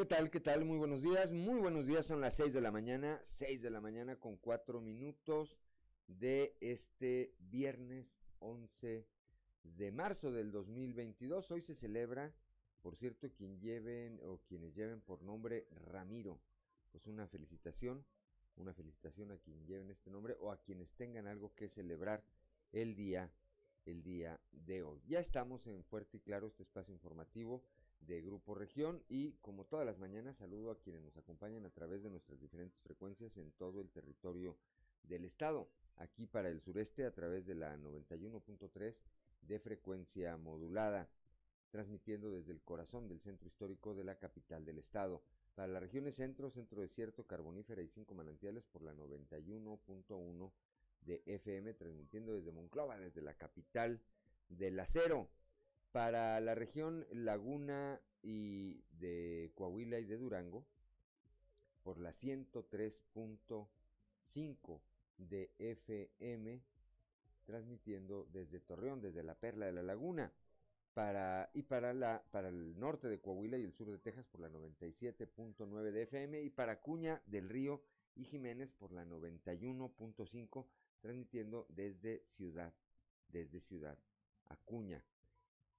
¿Qué tal? ¿Qué tal? Muy buenos días. Muy buenos días. Son las 6 de la mañana. 6 de la mañana con 4 minutos de este viernes 11 de marzo del 2022. Hoy se celebra, por cierto, quien lleven o quienes lleven por nombre Ramiro. Pues una felicitación, una felicitación a quien lleven este nombre o a quienes tengan algo que celebrar el día el día de hoy. Ya estamos en Fuerte y Claro, este espacio informativo de Grupo Región y como todas las mañanas saludo a quienes nos acompañan a través de nuestras diferentes frecuencias en todo el territorio del estado. Aquí para el sureste a través de la 91.3 de frecuencia modulada, transmitiendo desde el corazón del centro histórico de la capital del estado. Para las regiones centro, centro desierto, carbonífera y cinco manantiales por la 91.1 de FM, transmitiendo desde Monclova, desde la capital del acero. Para la región Laguna y de Coahuila y de Durango, por la 103.5 de FM, transmitiendo desde Torreón, desde la Perla de la Laguna. Para, y para, la, para el norte de Coahuila y el sur de Texas por la 97.9 de FM y para Cuña del Río y Jiménez por la 91.5 transmitiendo desde Ciudad, desde Ciudad Acuña.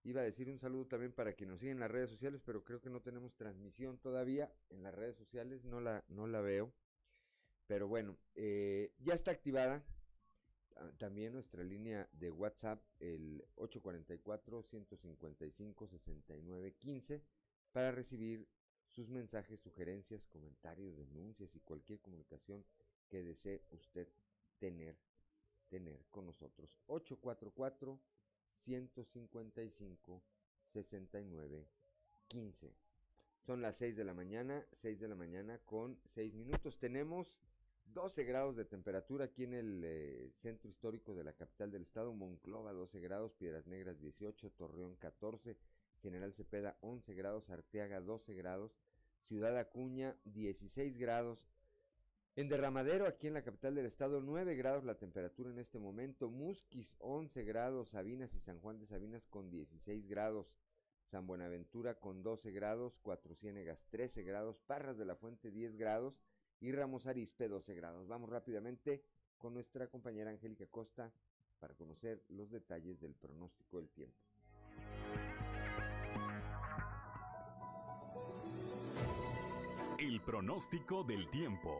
Iba a decir un saludo también para quien nos sigue en las redes sociales, pero creo que no tenemos transmisión todavía en las redes sociales, no la, no la veo. Pero bueno, eh, ya está activada también nuestra línea de WhatsApp, el 844-155-6915, para recibir sus mensajes, sugerencias, comentarios, denuncias y cualquier comunicación que desee usted tener, tener con nosotros. 844 155 69 15. Son las 6 de la mañana, 6 de la mañana con 6 minutos. Tenemos 12 grados de temperatura aquí en el eh, centro histórico de la capital del estado, Monclova 12 grados, Piedras Negras 18, Torreón 14, General Cepeda 11 grados, Arteaga 12 grados, Ciudad Acuña 16 grados, en Derramadero, aquí en la capital del estado, 9 grados la temperatura en este momento. Musquis, 11 grados. Sabinas y San Juan de Sabinas con 16 grados. San Buenaventura con 12 grados. Cuatro Ciénegas, 13 grados. Parras de la Fuente, 10 grados. Y Ramos Arispe, 12 grados. Vamos rápidamente con nuestra compañera Angélica Costa para conocer los detalles del pronóstico del tiempo. El pronóstico del tiempo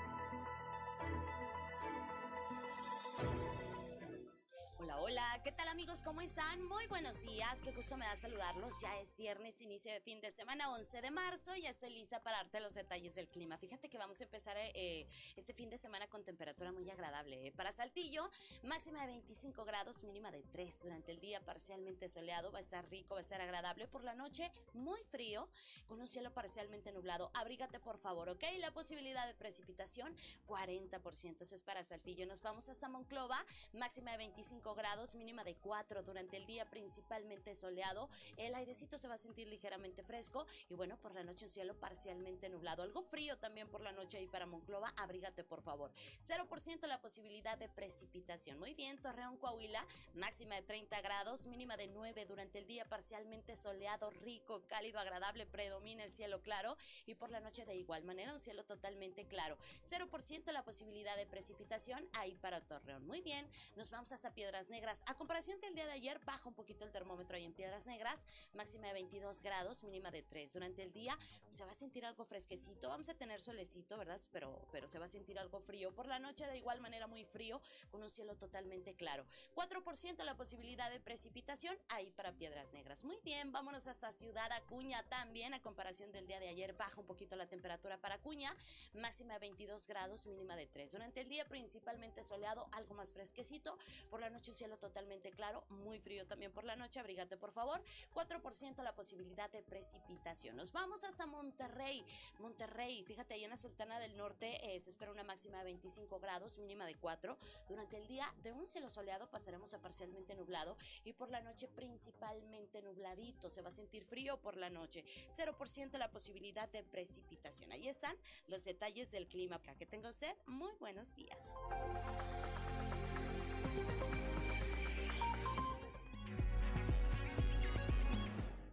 ¿Qué tal amigos? ¿Cómo están? Muy buenos días, qué gusto me da saludarlos. Ya es viernes, inicio de fin de semana, 11 de marzo, ya estoy lista para darte los detalles del clima. Fíjate que vamos a empezar eh, este fin de semana con temperatura muy agradable. ¿eh? Para Saltillo, máxima de 25 grados, mínima de 3. Durante el día parcialmente soleado, va a estar rico, va a estar agradable. Por la noche, muy frío, con un cielo parcialmente nublado. Abrígate por favor, ¿ok? La posibilidad de precipitación, 40%. Eso es para Saltillo. Nos vamos hasta Monclova, máxima de 25 grados mínima de 4 durante el día principalmente soleado. El airecito se va a sentir ligeramente fresco y bueno, por la noche un cielo parcialmente nublado. Algo frío también por la noche ahí para Monclova, abrígate por favor. 0% la posibilidad de precipitación. Muy bien, Torreón, Coahuila, máxima de 30 grados, mínima de 9 durante el día parcialmente soleado, rico, cálido, agradable, predomina el cielo claro y por la noche de igual manera un cielo totalmente claro. 0% la posibilidad de precipitación ahí para Torreón. Muy bien, nos vamos hasta Piedras Negras a comparación del día de ayer, baja un poquito el termómetro ahí en Piedras Negras, máxima de 22 grados, mínima de 3. Durante el día se va a sentir algo fresquecito, vamos a tener solecito, ¿verdad? Pero, pero se va a sentir algo frío. Por la noche de igual manera muy frío, con un cielo totalmente claro. 4% la posibilidad de precipitación ahí para Piedras Negras. Muy bien, vámonos hasta Ciudad Acuña también, a comparación del día de ayer, baja un poquito la temperatura para Acuña, máxima de 22 grados, mínima de 3. Durante el día principalmente soleado, algo más fresquecito. Por la noche un cielo totalmente claro, muy frío también por la noche, abrígate por favor. 4% la posibilidad de precipitación. Nos vamos hasta Monterrey. Monterrey, fíjate, ahí en la Sultana del Norte eh, se espera una máxima de 25 grados, mínima de 4. Durante el día de un cielo soleado pasaremos a parcialmente nublado y por la noche principalmente nubladito. Se va a sentir frío por la noche. 0% la posibilidad de precipitación. Ahí están los detalles del clima. Que tenga muy buenos días.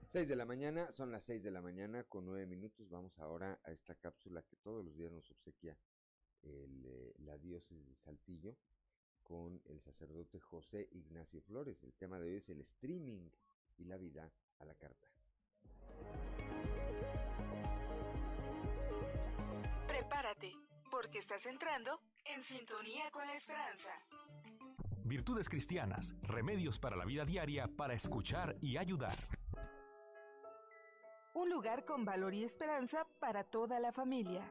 6 de la mañana, son las 6 de la mañana con 9 minutos. Vamos ahora a esta cápsula que todos los días nos obsequia el, eh, la diócesis de Saltillo con el sacerdote José Ignacio Flores. El tema de hoy es el streaming y la vida a la carta. Prepárate, porque estás entrando en sintonía con la esperanza. Virtudes cristianas, remedios para la vida diaria para escuchar y ayudar. Un lugar con valor y esperanza para toda la familia.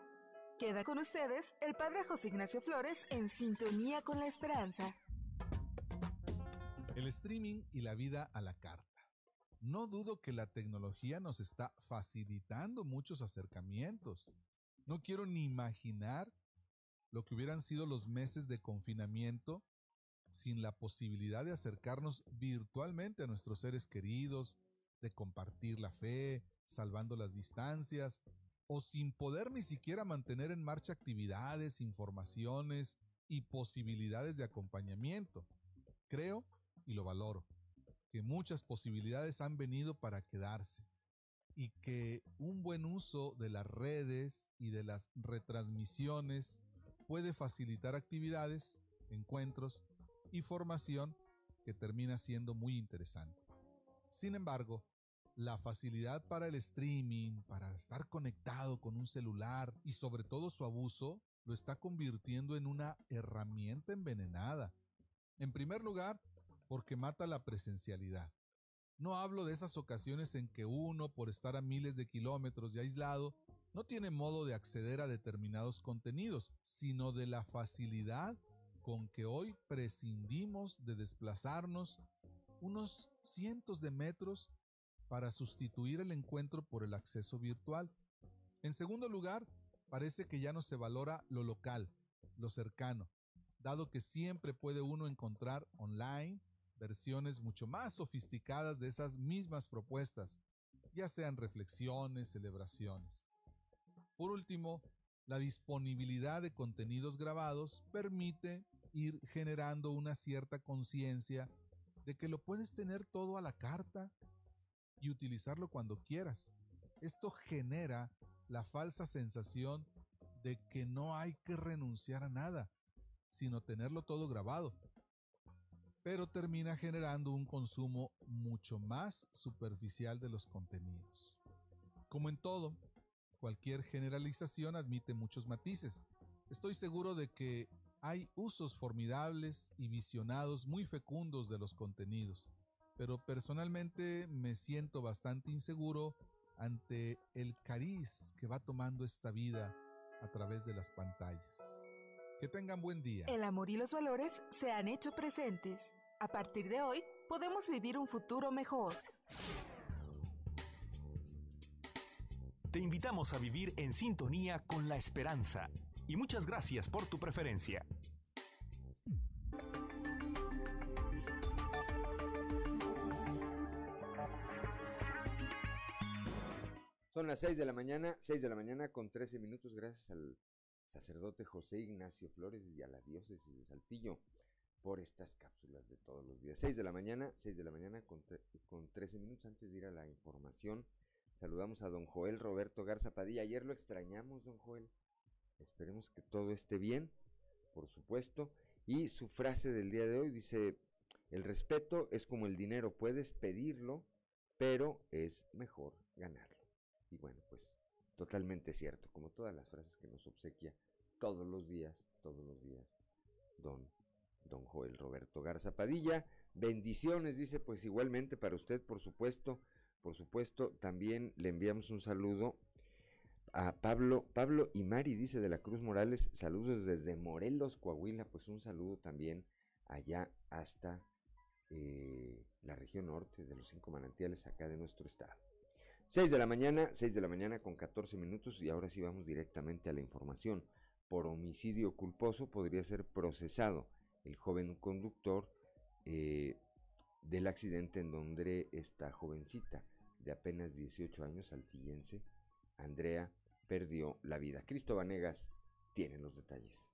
Queda con ustedes el Padre José Ignacio Flores en sintonía con la esperanza. El streaming y la vida a la carta. No dudo que la tecnología nos está facilitando muchos acercamientos. No quiero ni imaginar lo que hubieran sido los meses de confinamiento sin la posibilidad de acercarnos virtualmente a nuestros seres queridos, de compartir la fe, salvando las distancias, o sin poder ni siquiera mantener en marcha actividades, informaciones y posibilidades de acompañamiento. Creo, y lo valoro, que muchas posibilidades han venido para quedarse y que un buen uso de las redes y de las retransmisiones puede facilitar actividades, encuentros y formación que termina siendo muy interesante. Sin embargo, la facilidad para el streaming, para estar conectado con un celular y sobre todo su abuso lo está convirtiendo en una herramienta envenenada. En primer lugar, porque mata la presencialidad. No hablo de esas ocasiones en que uno, por estar a miles de kilómetros de aislado, no tiene modo de acceder a determinados contenidos, sino de la facilidad con que hoy prescindimos de desplazarnos unos cientos de metros para sustituir el encuentro por el acceso virtual. En segundo lugar, parece que ya no se valora lo local, lo cercano, dado que siempre puede uno encontrar online versiones mucho más sofisticadas de esas mismas propuestas, ya sean reflexiones, celebraciones. Por último, la disponibilidad de contenidos grabados permite ir generando una cierta conciencia de que lo puedes tener todo a la carta y utilizarlo cuando quieras. Esto genera la falsa sensación de que no hay que renunciar a nada, sino tenerlo todo grabado. Pero termina generando un consumo mucho más superficial de los contenidos. Como en todo, cualquier generalización admite muchos matices. Estoy seguro de que hay usos formidables y visionados muy fecundos de los contenidos, pero personalmente me siento bastante inseguro ante el cariz que va tomando esta vida a través de las pantallas. Que tengan buen día. El amor y los valores se han hecho presentes. A partir de hoy, podemos vivir un futuro mejor. Te invitamos a vivir en sintonía con la esperanza y muchas gracias por tu preferencia. Son las 6 de la mañana, 6 de la mañana con 13 minutos, gracias al sacerdote José Ignacio Flores y a la diócesis de Saltillo por estas cápsulas de todos los días. 6 de la mañana, 6 de la mañana con, con 13 minutos antes de ir a la información. Saludamos a don Joel Roberto Garza Padilla. Ayer lo extrañamos, don Joel. Esperemos que todo esté bien, por supuesto. Y su frase del día de hoy dice, el respeto es como el dinero, puedes pedirlo, pero es mejor ganarlo. Y bueno, pues totalmente cierto, como todas las frases que nos obsequia todos los días, todos los días, don, don Joel Roberto Garza Padilla. Bendiciones, dice, pues igualmente para usted, por supuesto, por supuesto, también le enviamos un saludo a Pablo, Pablo y Mari, dice de la Cruz Morales, saludos desde Morelos, Coahuila, pues un saludo también allá hasta eh, la región norte de los cinco manantiales acá de nuestro estado. 6 de la mañana, 6 de la mañana con 14 minutos y ahora sí vamos directamente a la información. Por homicidio culposo podría ser procesado el joven conductor eh, del accidente en donde esta jovencita de apenas 18 años, altillense, Andrea, perdió la vida. Cristo Vanegas tiene los detalles.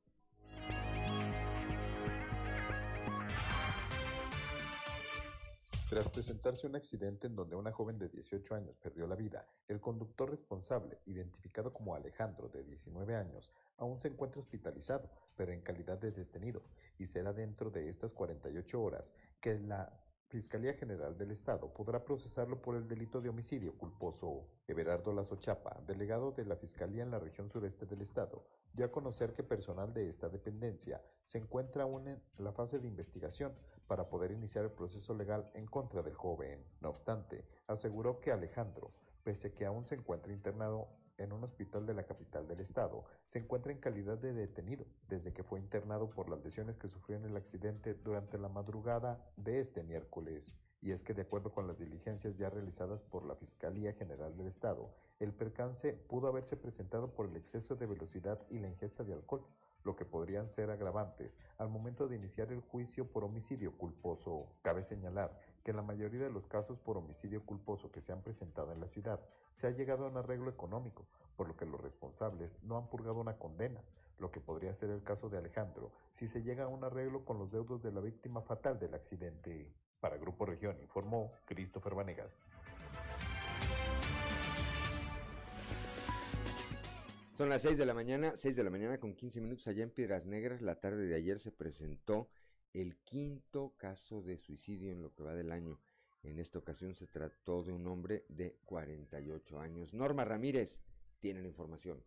Tras presentarse un accidente en donde una joven de 18 años perdió la vida, el conductor responsable, identificado como Alejandro, de 19 años, aún se encuentra hospitalizado, pero en calidad de detenido, y será dentro de estas 48 horas que la Fiscalía General del Estado podrá procesarlo por el delito de homicidio culposo. Everardo Lazo Chapa, delegado de la Fiscalía en la región sureste del Estado, dio a conocer que personal de esta dependencia se encuentra aún en la fase de investigación para poder iniciar el proceso legal en contra del joven. No obstante, aseguró que Alejandro, pese que aún se encuentra internado en un hospital de la capital del estado, se encuentra en calidad de detenido desde que fue internado por las lesiones que sufrió en el accidente durante la madrugada de este miércoles. Y es que de acuerdo con las diligencias ya realizadas por la Fiscalía General del Estado, el percance pudo haberse presentado por el exceso de velocidad y la ingesta de alcohol, lo que podrían ser agravantes al momento de iniciar el juicio por homicidio culposo. Cabe señalar que en la mayoría de los casos por homicidio culposo que se han presentado en la ciudad se ha llegado a un arreglo económico, por lo que los responsables no han purgado una condena, lo que podría ser el caso de Alejandro si se llega a un arreglo con los deudos de la víctima fatal del accidente. Para Grupo Región informó Christopher Vanegas. Son las 6 de la mañana, 6 de la mañana con 15 minutos allá en Piedras Negras. La tarde de ayer se presentó el quinto caso de suicidio en lo que va del año. En esta ocasión se trató de un hombre de 48 años. Norma Ramírez tiene la información.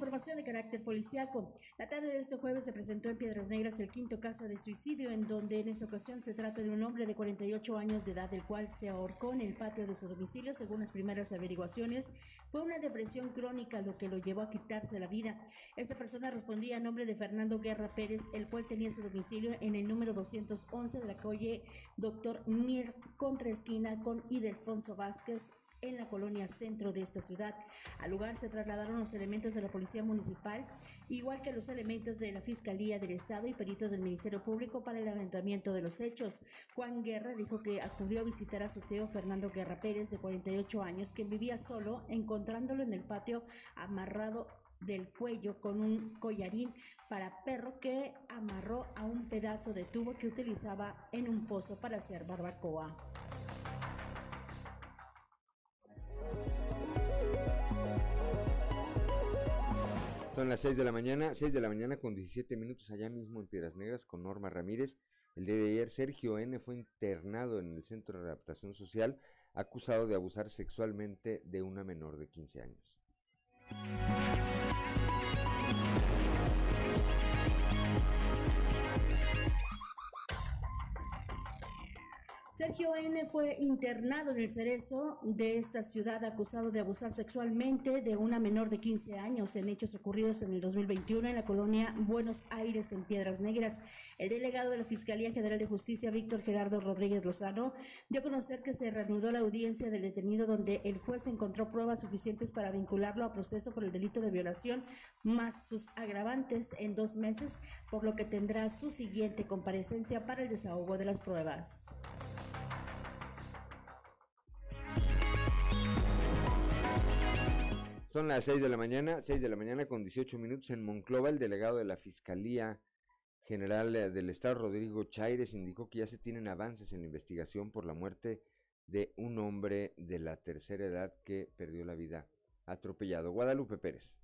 Información de carácter policiaco. La tarde de este jueves se presentó en Piedras Negras el quinto caso de suicidio, en donde en esta ocasión se trata de un hombre de 48 años de edad, el cual se ahorcó en el patio de su domicilio, según las primeras averiguaciones. Fue una depresión crónica lo que lo llevó a quitarse la vida. Esta persona respondía a nombre de Fernando Guerra Pérez, el cual tenía su domicilio en el número 211 de la calle Doctor Mir, contra esquina con Idelfonso Vázquez, en la colonia centro de esta ciudad. Al lugar se trasladaron los elementos de la Policía Municipal, igual que los elementos de la Fiscalía del Estado y peritos del Ministerio Público para el levantamiento de los hechos. Juan Guerra dijo que acudió a visitar a su tío Fernando Guerra Pérez, de 48 años, quien vivía solo, encontrándolo en el patio amarrado del cuello con un collarín para perro que amarró a un pedazo de tubo que utilizaba en un pozo para hacer barbacoa. Son las 6 de la mañana, 6 de la mañana con 17 minutos allá mismo en Piedras Negras con Norma Ramírez. El día de ayer Sergio N fue internado en el Centro de Adaptación Social acusado de abusar sexualmente de una menor de 15 años. Sergio N. fue internado en el cerezo de esta ciudad acusado de abusar sexualmente de una menor de 15 años en hechos ocurridos en el 2021 en la colonia Buenos Aires en Piedras Negras. El delegado de la Fiscalía General de Justicia, Víctor Gerardo Rodríguez Lozano, dio a conocer que se reanudó la audiencia del detenido donde el juez encontró pruebas suficientes para vincularlo a proceso por el delito de violación más sus agravantes en dos meses, por lo que tendrá su siguiente comparecencia para el desahogo de las pruebas. Son las 6 de la mañana, 6 de la mañana con 18 minutos en Monclova. El delegado de la Fiscalía General eh, del Estado, Rodrigo Chaires, indicó que ya se tienen avances en la investigación por la muerte de un hombre de la tercera edad que perdió la vida atropellado. Guadalupe Pérez.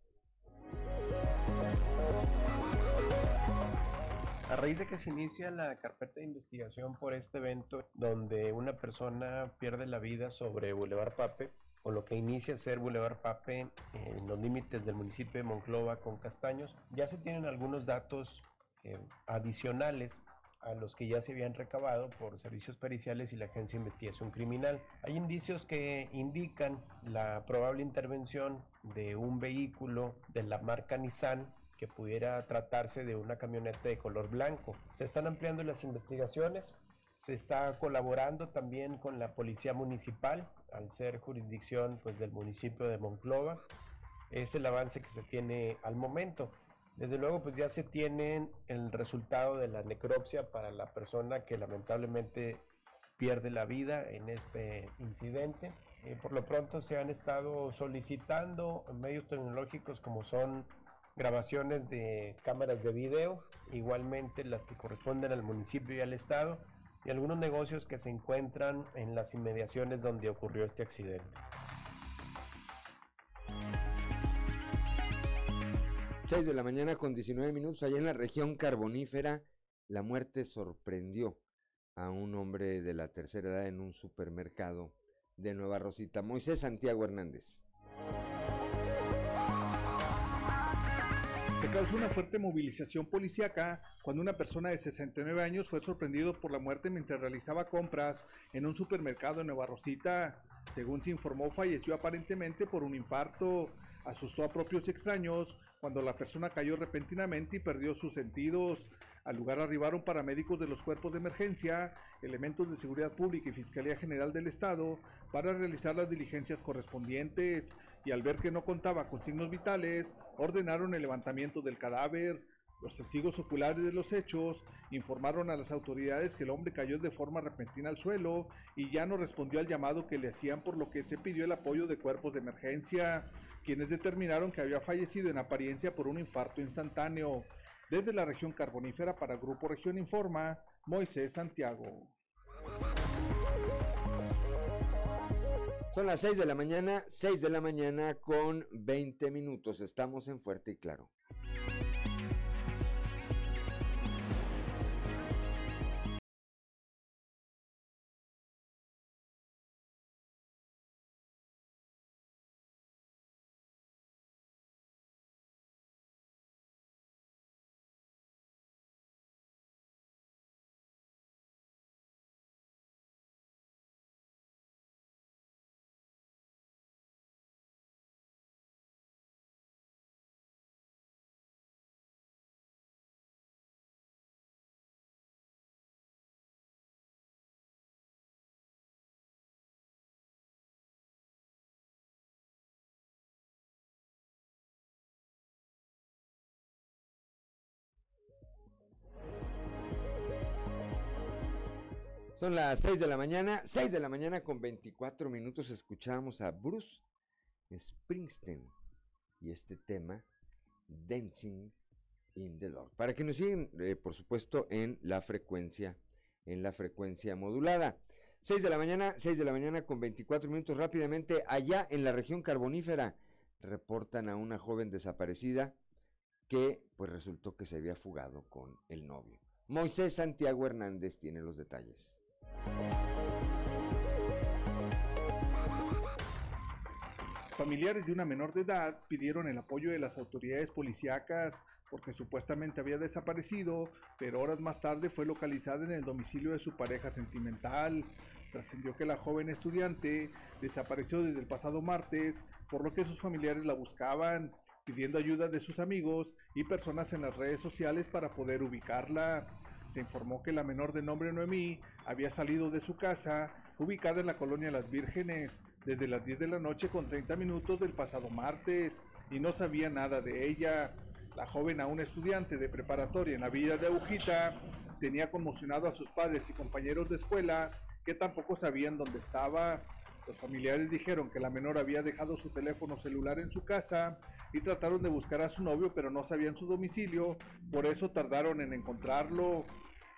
A raíz de que se inicia la carpeta de investigación por este evento, donde una persona pierde la vida sobre Boulevard Pape, o lo que inicia a ser Boulevard Pape en los límites del municipio de Monclova con Castaños, ya se tienen algunos datos eh, adicionales a los que ya se habían recabado por servicios periciales y la Agencia de Investigación Criminal. Hay indicios que indican la probable intervención de un vehículo de la marca Nissan que pudiera tratarse de una camioneta de color blanco. Se están ampliando las investigaciones, se está colaborando también con la Policía Municipal, al ser jurisdicción pues, del municipio de Monclova. Es el avance que se tiene al momento. Desde luego, pues ya se tiene el resultado de la necropsia para la persona que lamentablemente pierde la vida en este incidente. Eh, por lo pronto se han estado solicitando medios tecnológicos como son grabaciones de cámaras de video, igualmente las que corresponden al municipio y al estado, y algunos negocios que se encuentran en las inmediaciones donde ocurrió este accidente. 6 de la mañana con 19 minutos, allá en la región carbonífera, la muerte sorprendió a un hombre de la tercera edad en un supermercado de Nueva Rosita. Moisés Santiago Hernández. Se causó una fuerte movilización policíaca cuando una persona de 69 años fue sorprendido por la muerte mientras realizaba compras en un supermercado en Nueva Rosita. Según se informó, falleció aparentemente por un infarto. Asustó a propios extraños cuando la persona cayó repentinamente y perdió sus sentidos. Al lugar arribaron paramédicos de los cuerpos de emergencia, elementos de seguridad pública y Fiscalía General del Estado para realizar las diligencias correspondientes y al ver que no contaba con signos vitales, ordenaron el levantamiento del cadáver. Los testigos oculares de los hechos informaron a las autoridades que el hombre cayó de forma repentina al suelo y ya no respondió al llamado que le hacían por lo que se pidió el apoyo de cuerpos de emergencia quienes determinaron que había fallecido en apariencia por un infarto instantáneo. Desde la región carbonífera para Grupo Región Informa, Moisés Santiago. Son las 6 de la mañana, 6 de la mañana con 20 minutos. Estamos en Fuerte y Claro. Son las 6 de la mañana, 6 de la mañana con 24 minutos escuchamos a Bruce Springsteen y este tema Dancing in the Dark. Para que nos sigan, eh, por supuesto, en la frecuencia, en la frecuencia modulada. 6 de la mañana, 6 de la mañana con 24 minutos rápidamente allá en la región carbonífera reportan a una joven desaparecida que pues resultó que se había fugado con el novio. Moisés Santiago Hernández tiene los detalles. Familiares de una menor de edad pidieron el apoyo de las autoridades policíacas porque supuestamente había desaparecido, pero horas más tarde fue localizada en el domicilio de su pareja sentimental. Trascendió que la joven estudiante desapareció desde el pasado martes, por lo que sus familiares la buscaban, pidiendo ayuda de sus amigos y personas en las redes sociales para poder ubicarla. Se informó que la menor de nombre Noemí había salido de su casa, ubicada en la colonia Las Vírgenes, desde las 10 de la noche con 30 minutos del pasado martes, y no sabía nada de ella. La joven, aún estudiante de preparatoria en la villa de Agujita, tenía conmocionado a sus padres y compañeros de escuela que tampoco sabían dónde estaba. Los familiares dijeron que la menor había dejado su teléfono celular en su casa trataron de buscar a su novio, pero no sabían su domicilio, por eso tardaron en encontrarlo.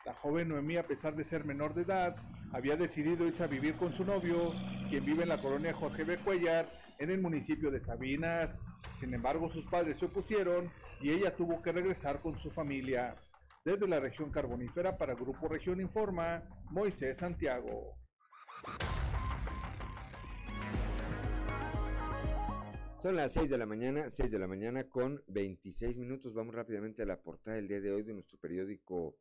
La joven Noemí, a pesar de ser menor de edad, había decidido irse a vivir con su novio, quien vive en la colonia Jorge B. Cuellar, en el municipio de Sabinas. Sin embargo, sus padres se opusieron y ella tuvo que regresar con su familia. Desde la región carbonífera para Grupo Región Informa, Moisés Santiago. Son las 6 de la mañana, 6 de la mañana con 26 minutos. Vamos rápidamente a la portada del día de hoy de nuestro periódico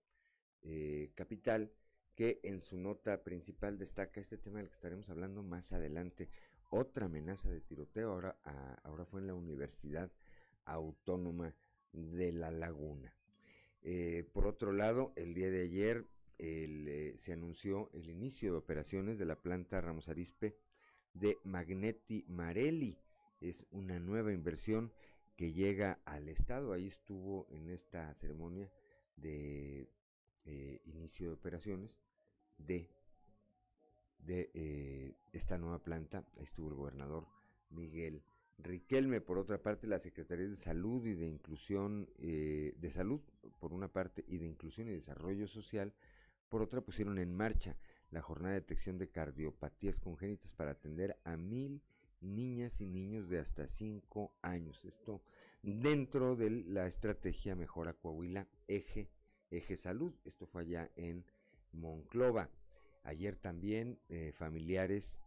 eh, Capital, que en su nota principal destaca este tema del que estaremos hablando más adelante. Otra amenaza de tiroteo, ahora, ahora fue en la Universidad Autónoma de La Laguna. Eh, por otro lado, el día de ayer eh, se anunció el inicio de operaciones de la planta Ramos Arispe de Magneti Marelli es una nueva inversión que llega al Estado. Ahí estuvo en esta ceremonia de eh, inicio de operaciones de de eh, esta nueva planta. Ahí estuvo el gobernador Miguel Riquelme. Por otra parte, la Secretaría de Salud y de Inclusión eh, de Salud, por una parte, y de Inclusión y Desarrollo Social, por otra, pusieron en marcha la jornada de detección de cardiopatías congénitas para atender a mil niñas y niños de hasta cinco años. Esto dentro de la estrategia Mejora Coahuila Eje, Eje Salud. Esto fue allá en Monclova. Ayer también eh, familiares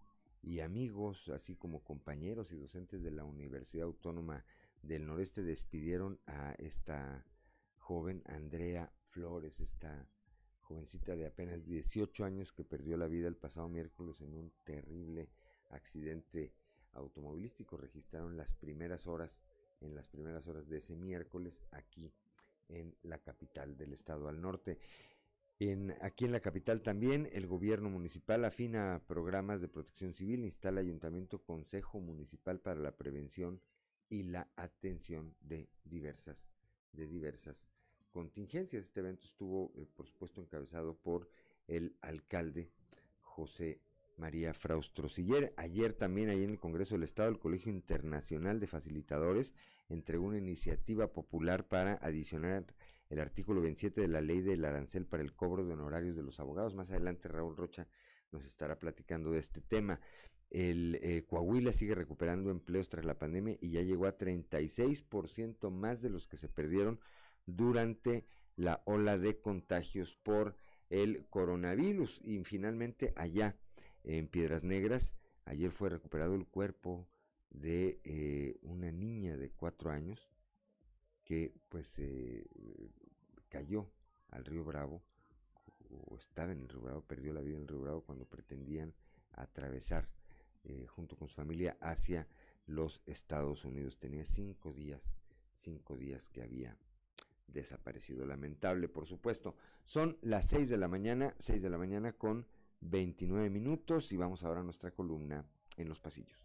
y amigos, así como compañeros y docentes de la Universidad Autónoma del Noreste despidieron a esta joven Andrea Flores, esta jovencita de apenas 18 años que perdió la vida el pasado miércoles en un terrible accidente automovilístico. Registraron las primeras horas, en las primeras horas de ese miércoles aquí en la capital del estado al norte. En, aquí en la capital también el gobierno municipal afina programas de protección civil, instala ayuntamiento consejo municipal para la prevención y la atención de diversas, de diversas contingencias. Este evento estuvo, eh, por supuesto, encabezado por el alcalde José María Fraustro Siller. Ayer también, ahí en el Congreso del Estado, el Colegio Internacional de Facilitadores entregó una iniciativa popular para adicionar el artículo 27 de la ley del arancel para el cobro de honorarios de los abogados. Más adelante Raúl Rocha nos estará platicando de este tema. El eh, Coahuila sigue recuperando empleos tras la pandemia y ya llegó a 36% más de los que se perdieron durante la ola de contagios por el coronavirus. Y finalmente allá en Piedras Negras, ayer fue recuperado el cuerpo de eh, una niña de cuatro años que pues eh, cayó al río Bravo o estaba en el río Bravo, perdió la vida en el río Bravo cuando pretendían atravesar eh, junto con su familia hacia los Estados Unidos. Tenía cinco días, cinco días que había desaparecido. Lamentable, por supuesto. Son las seis de la mañana, seis de la mañana con 29 minutos y vamos ahora a nuestra columna en los pasillos.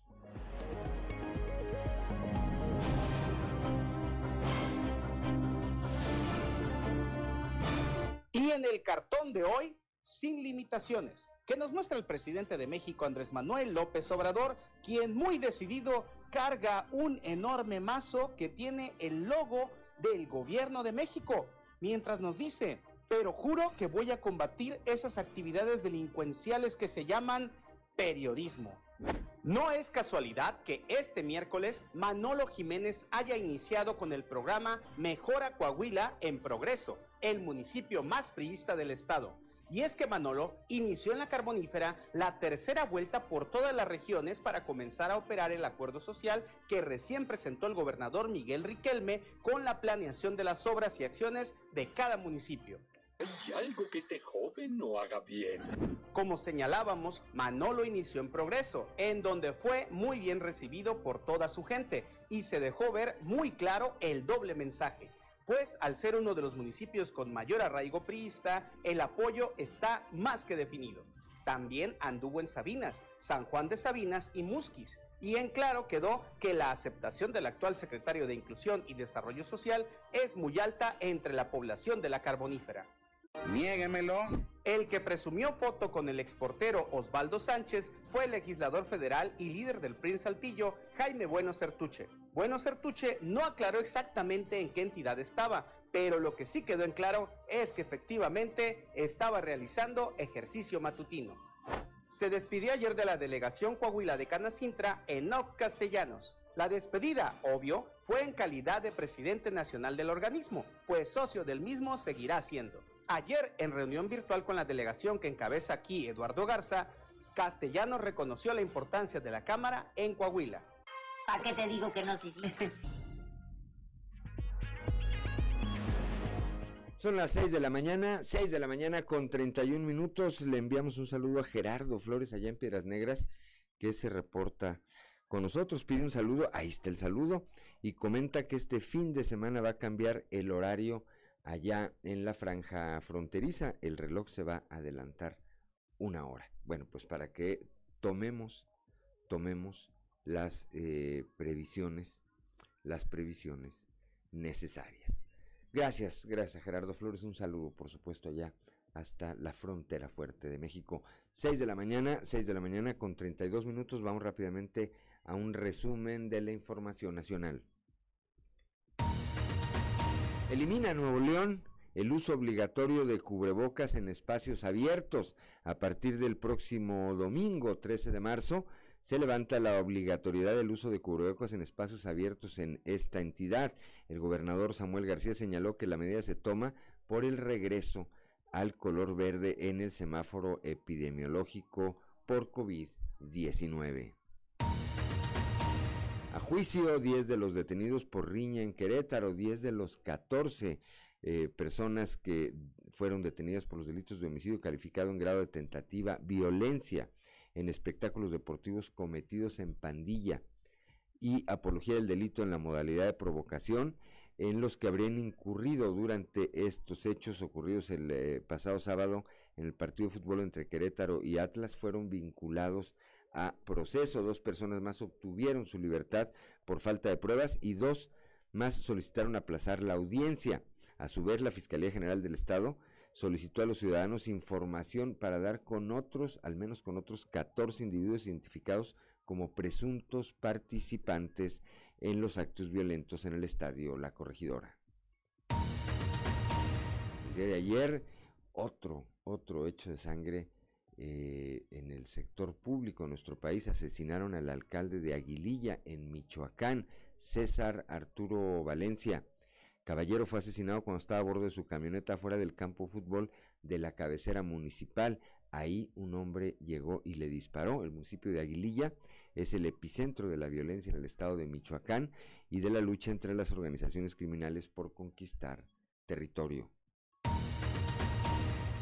Y en el cartón de hoy, sin limitaciones, que nos muestra el presidente de México, Andrés Manuel López Obrador, quien muy decidido carga un enorme mazo que tiene el logo del gobierno de México, mientras nos dice, pero juro que voy a combatir esas actividades delincuenciales que se llaman periodismo. No es casualidad que este miércoles Manolo Jiménez haya iniciado con el programa Mejora Coahuila en Progreso, el municipio más priista del estado. Y es que Manolo inició en la carbonífera la tercera vuelta por todas las regiones para comenzar a operar el acuerdo social que recién presentó el gobernador Miguel Riquelme con la planeación de las obras y acciones de cada municipio. Hay algo que este joven no haga bien. Como señalábamos, Manolo inició en Progreso, en donde fue muy bien recibido por toda su gente y se dejó ver muy claro el doble mensaje. Pues al ser uno de los municipios con mayor arraigo priista, el apoyo está más que definido. También anduvo en Sabinas, San Juan de Sabinas y Musquis, y en claro quedó que la aceptación del actual secretario de Inclusión y Desarrollo Social es muy alta entre la población de la carbonífera. Niéguemelo. El que presumió foto con el exportero Osvaldo Sánchez fue el legislador federal y líder del PRI Saltillo, Jaime Bueno Certuche. Bueno Certuche no aclaró exactamente en qué entidad estaba, pero lo que sí quedó en claro es que efectivamente estaba realizando ejercicio matutino. Se despidió ayer de la delegación Coahuila de Canacintra en Oc Castellanos. La despedida, obvio, fue en calidad de presidente nacional del organismo, pues socio del mismo seguirá siendo. Ayer, en reunión virtual con la delegación que encabeza aquí Eduardo Garza, Castellanos reconoció la importancia de la Cámara en Coahuila. ¿Para qué te digo que no, sí, Son las 6 de la mañana, 6 de la mañana con 31 minutos. Le enviamos un saludo a Gerardo Flores allá en Piedras Negras, que se reporta con nosotros. Pide un saludo, ahí está el saludo, y comenta que este fin de semana va a cambiar el horario allá en la franja fronteriza, el reloj se va a adelantar una hora. Bueno, pues para que tomemos, tomemos las eh, previsiones, las previsiones necesarias. Gracias, gracias Gerardo Flores, un saludo por supuesto allá hasta la frontera fuerte de México. 6 de la mañana, 6 de la mañana con 32 minutos. Vamos rápidamente a un resumen de la información nacional. Elimina Nuevo León el uso obligatorio de cubrebocas en espacios abiertos. A partir del próximo domingo 13 de marzo se levanta la obligatoriedad del uso de cubrebocas en espacios abiertos en esta entidad. El gobernador Samuel García señaló que la medida se toma por el regreso al color verde en el semáforo epidemiológico por COVID-19. A juicio, 10 de los detenidos por riña en Querétaro, 10 de los 14 eh, personas que fueron detenidas por los delitos de homicidio calificado en grado de tentativa, violencia en espectáculos deportivos cometidos en pandilla y apología del delito en la modalidad de provocación, en los que habrían incurrido durante estos hechos ocurridos el eh, pasado sábado en el partido de fútbol entre Querétaro y Atlas, fueron vinculados a proceso. Dos personas más obtuvieron su libertad por falta de pruebas y dos más solicitaron aplazar la audiencia. A su vez, la Fiscalía General del Estado solicitó a los ciudadanos información para dar con otros, al menos con otros 14 individuos identificados como presuntos participantes en los actos violentos en el estadio La Corregidora. El día de ayer, otro, otro hecho de sangre eh, en el sector público de nuestro país asesinaron al alcalde de Aguililla en Michoacán, César Arturo Valencia. Caballero fue asesinado cuando estaba a bordo de su camioneta fuera del campo fútbol de la cabecera municipal. Ahí un hombre llegó y le disparó. El municipio de Aguililla es el epicentro de la violencia en el estado de Michoacán y de la lucha entre las organizaciones criminales por conquistar territorio.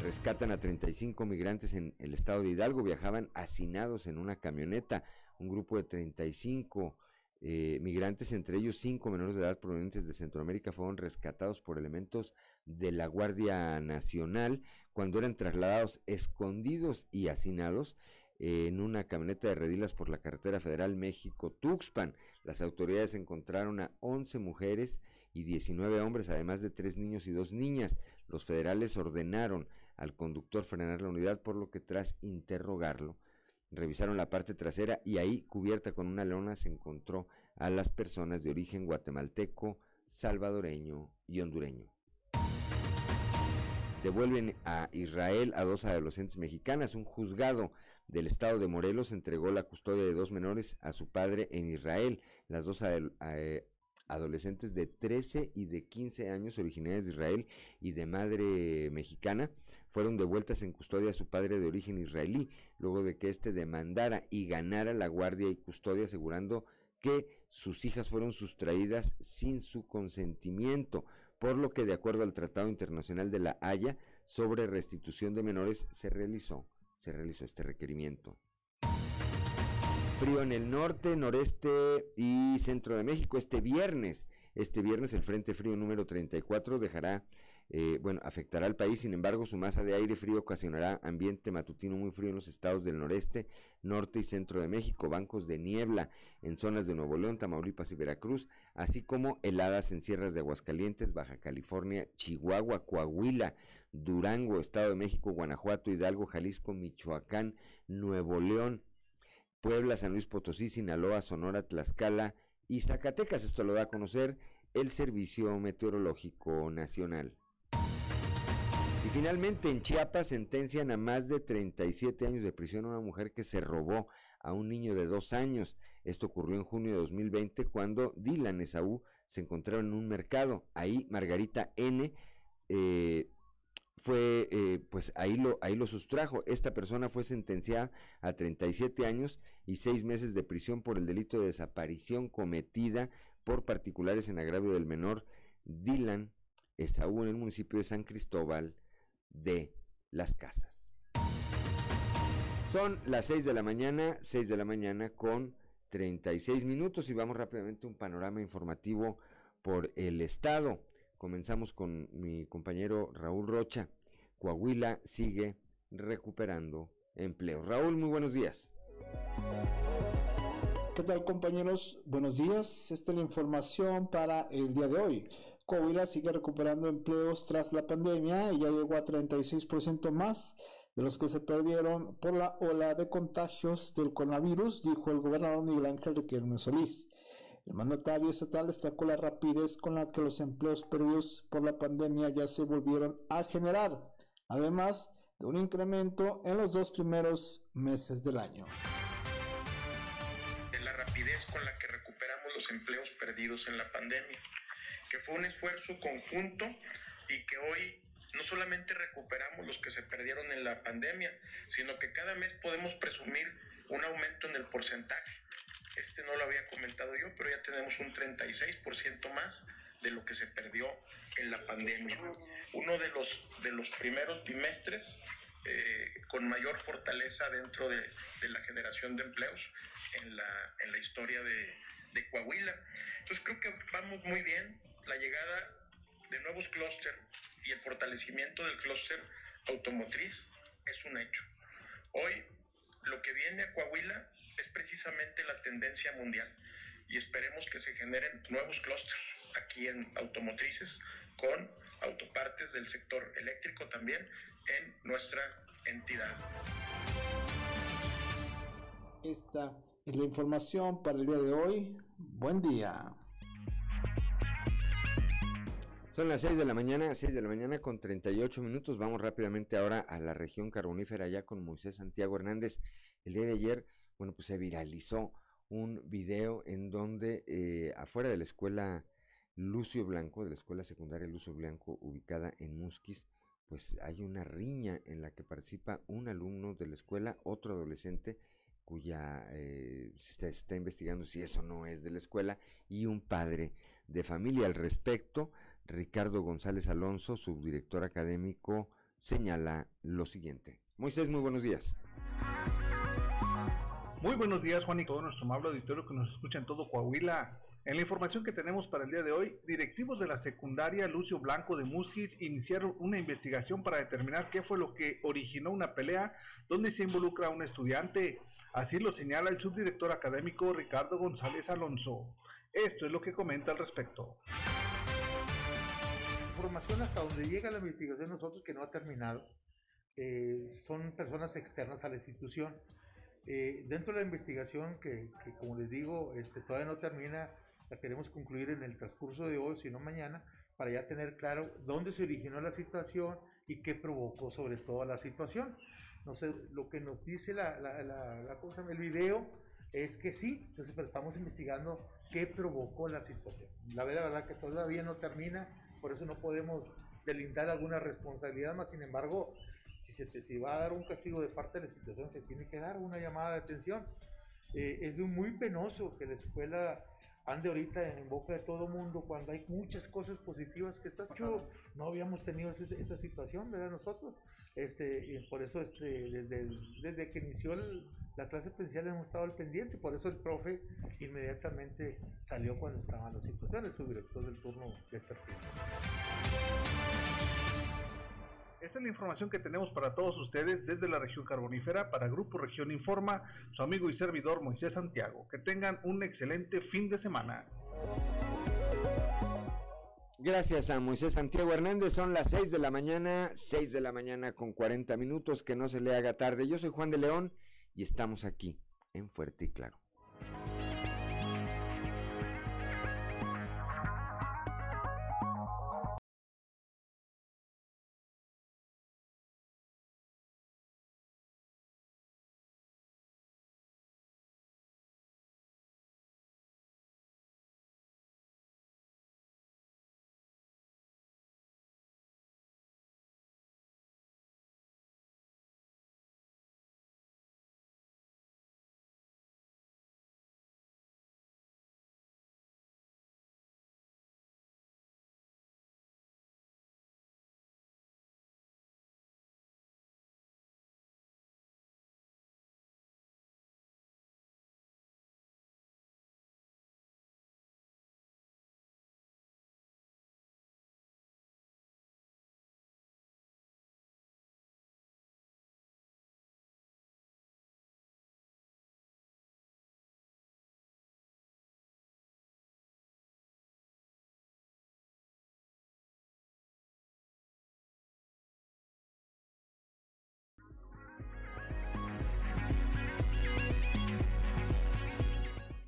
Rescatan a 35 migrantes en el estado de Hidalgo. Viajaban hacinados en una camioneta. Un grupo de 35 eh, migrantes, entre ellos cinco menores de edad provenientes de Centroamérica, fueron rescatados por elementos de la Guardia Nacional cuando eran trasladados escondidos y hacinados en una camioneta de redilas por la carretera federal México-Tuxpan. Las autoridades encontraron a 11 mujeres y 19 hombres, además de tres niños y dos niñas. Los federales ordenaron al conductor frenar la unidad, por lo que tras interrogarlo, revisaron la parte trasera y ahí, cubierta con una lona, se encontró a las personas de origen guatemalteco, salvadoreño y hondureño. Devuelven a Israel a dos adolescentes mexicanas. Un juzgado del estado de Morelos entregó la custodia de dos menores a su padre en Israel. Las dos eh, adolescentes de 13 y de 15 años originarias de Israel y de madre mexicana fueron devueltas en custodia a su padre de origen israelí, luego de que éste demandara y ganara la guardia y custodia asegurando que sus hijas fueron sustraídas sin su consentimiento, por lo que de acuerdo al Tratado Internacional de la Haya sobre restitución de menores se realizó, se realizó este requerimiento. Frío en el norte, noreste y centro de México este viernes. Este viernes el Frente Frío número 34 dejará eh, bueno, afectará al país, sin embargo, su masa de aire frío ocasionará ambiente matutino muy frío en los estados del noreste, norte y centro de México, bancos de niebla en zonas de Nuevo León, Tamaulipas y Veracruz, así como heladas en sierras de Aguascalientes, Baja California, Chihuahua, Coahuila, Durango, Estado de México, Guanajuato, Hidalgo, Jalisco, Michoacán, Nuevo León, Puebla, San Luis Potosí, Sinaloa, Sonora, Tlaxcala y Zacatecas. Esto lo da a conocer el Servicio Meteorológico Nacional. Y finalmente en Chiapas sentencian a más de 37 años de prisión a una mujer que se robó a un niño de dos años. Esto ocurrió en junio de 2020 cuando Dylan Esaú se encontraba en un mercado. Ahí Margarita N. Eh, fue, eh, pues ahí lo, ahí lo sustrajo. Esta persona fue sentenciada a 37 años y seis meses de prisión por el delito de desaparición cometida por particulares en agravio del menor Dylan Esaú en el municipio de San Cristóbal de las casas. Son las 6 de la mañana, 6 de la mañana con 36 minutos y vamos rápidamente a un panorama informativo por el estado. Comenzamos con mi compañero Raúl Rocha. Coahuila sigue recuperando empleo. Raúl, muy buenos días. ¿Qué tal compañeros? Buenos días. Esta es la información para el día de hoy. Coahuila sigue recuperando empleos tras la pandemia y ya llegó a 36% más de los que se perdieron por la ola de contagios del coronavirus, dijo el gobernador Miguel Ángel Riquelme Solís. El mandatario estatal destacó la rapidez con la que los empleos perdidos por la pandemia ya se volvieron a generar, además de un incremento en los dos primeros meses del año. La rapidez con la que recuperamos los empleos perdidos en la pandemia, que fue un esfuerzo conjunto y que hoy no solamente recuperamos los que se perdieron en la pandemia, sino que cada mes podemos presumir un aumento en el porcentaje este no lo había comentado yo, pero ya tenemos un 36% más de lo que se perdió en la pandemia. Uno de los, de los primeros bimestres eh, con mayor fortaleza dentro de, de, la generación de empleos en la, en la historia de, de, Coahuila. Entonces creo que vamos muy bien. La llegada de nuevos clústeres y el fortalecimiento del clúster automotriz es un hecho. Hoy lo que viene a Coahuila es precisamente la tendencia mundial y esperemos que se generen nuevos clústeres aquí en automotrices con autopartes del sector eléctrico también en nuestra entidad. Esta es la información para el día de hoy. Buen día. Son las 6 de la mañana, 6 de la mañana con 38 minutos. Vamos rápidamente ahora a la región carbonífera ya con Moisés Santiago Hernández. El día de ayer bueno, pues se viralizó un video en donde eh, afuera de la escuela Lucio Blanco, de la escuela secundaria Lucio Blanco, ubicada en Musquis, pues hay una riña en la que participa un alumno de la escuela, otro adolescente, cuya eh, se, está, investigando si eso no es de la escuela, y un padre de familia. Al respecto, Ricardo González Alonso, subdirector académico, señala lo siguiente. Moisés, muy buenos días. Muy buenos días, Juan, y todo nuestro amable auditorio que nos escucha en todo Coahuila. En la información que tenemos para el día de hoy, directivos de la secundaria Lucio Blanco de Musquis iniciaron una investigación para determinar qué fue lo que originó una pelea donde se involucra a un estudiante. Así lo señala el subdirector académico Ricardo González Alonso. Esto es lo que comenta al respecto. Información hasta donde llega la investigación nosotros que no ha terminado. Eh, son personas externas a la institución eh, dentro de la investigación, que, que, como les digo, este, todavía no termina, la queremos concluir en el transcurso de hoy, si no mañana, para ya tener claro dónde se originó la situación y qué provocó sobre todo la situación. No sé, lo que nos dice la, la, la, la cosa, el video es que sí, entonces pero estamos investigando qué provocó la situación. La verdad, la verdad que todavía no termina, por eso no podemos delindar alguna responsabilidad más, sin embargo, se te si va a dar un castigo de parte de la institución, se tiene que dar una llamada de atención. Eh, es muy penoso que la escuela ande ahorita en boca de todo mundo cuando hay muchas cosas positivas que estás hecho. No habíamos tenido esa, esa, situación verdad nosotros este y por eso este desde, desde que inició el, la clase presencial hemos estado al pendiente por eso el profe inmediatamente salió cuando estaban las situaciones su director del turno de esta esta es la información que tenemos para todos ustedes desde la región carbonífera para Grupo Región Informa, su amigo y servidor Moisés Santiago. Que tengan un excelente fin de semana. Gracias a Moisés Santiago Hernández, son las 6 de la mañana, 6 de la mañana con 40 minutos, que no se le haga tarde. Yo soy Juan de León y estamos aquí en Fuerte y Claro.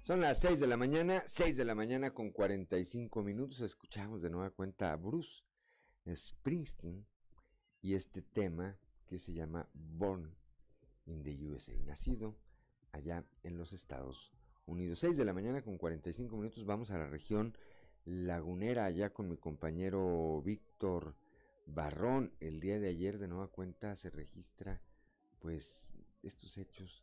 Son las 6 de la mañana, 6 de la mañana con 45 minutos. Escuchamos de nueva cuenta a Bruce Springsteen y este tema que se llama Born in the USA, nacido allá en los Estados Unidos. 6 de la mañana con 45 minutos. Vamos a la región lagunera allá con mi compañero Víctor Barrón. El día de ayer de nueva cuenta se registra pues estos hechos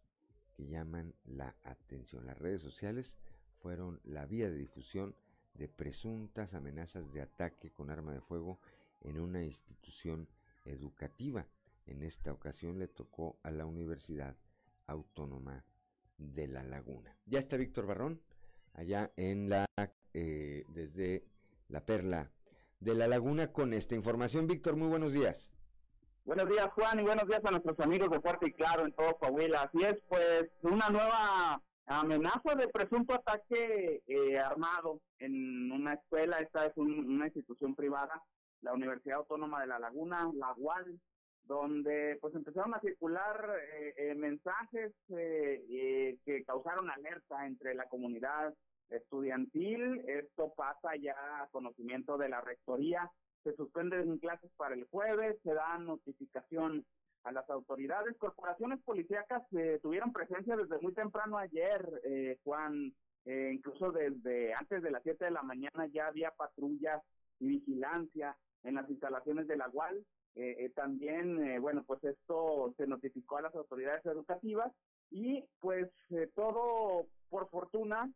que llaman la atención. Las redes sociales fueron la vía de difusión de presuntas amenazas de ataque con arma de fuego en una institución educativa. En esta ocasión le tocó a la Universidad Autónoma de La Laguna. Ya está Víctor Barrón, allá en la, eh, desde la Perla de La Laguna con esta información. Víctor, muy buenos días. Buenos días, Juan, y buenos días a nuestros amigos de Fuerte y Claro en todo Coahuila. Así es, pues, una nueva amenaza de presunto ataque eh, armado en una escuela. Esta es una institución privada, la Universidad Autónoma de La Laguna, la UAL, donde pues empezaron a circular eh, eh, mensajes que causaron alerta entre la comunidad estudiantil. Esto pasa ya a conocimiento de la rectoría se suspenden clases para el jueves, se da notificación a las autoridades. Corporaciones policíacas eh, tuvieron presencia desde muy temprano ayer, eh, Juan, eh, incluso desde antes de las 7 de la mañana ya había patrullas y vigilancia en las instalaciones de la UAL. Eh, también, bueno, pues esto se notificó a las autoridades educativas y pues todo, por fortuna,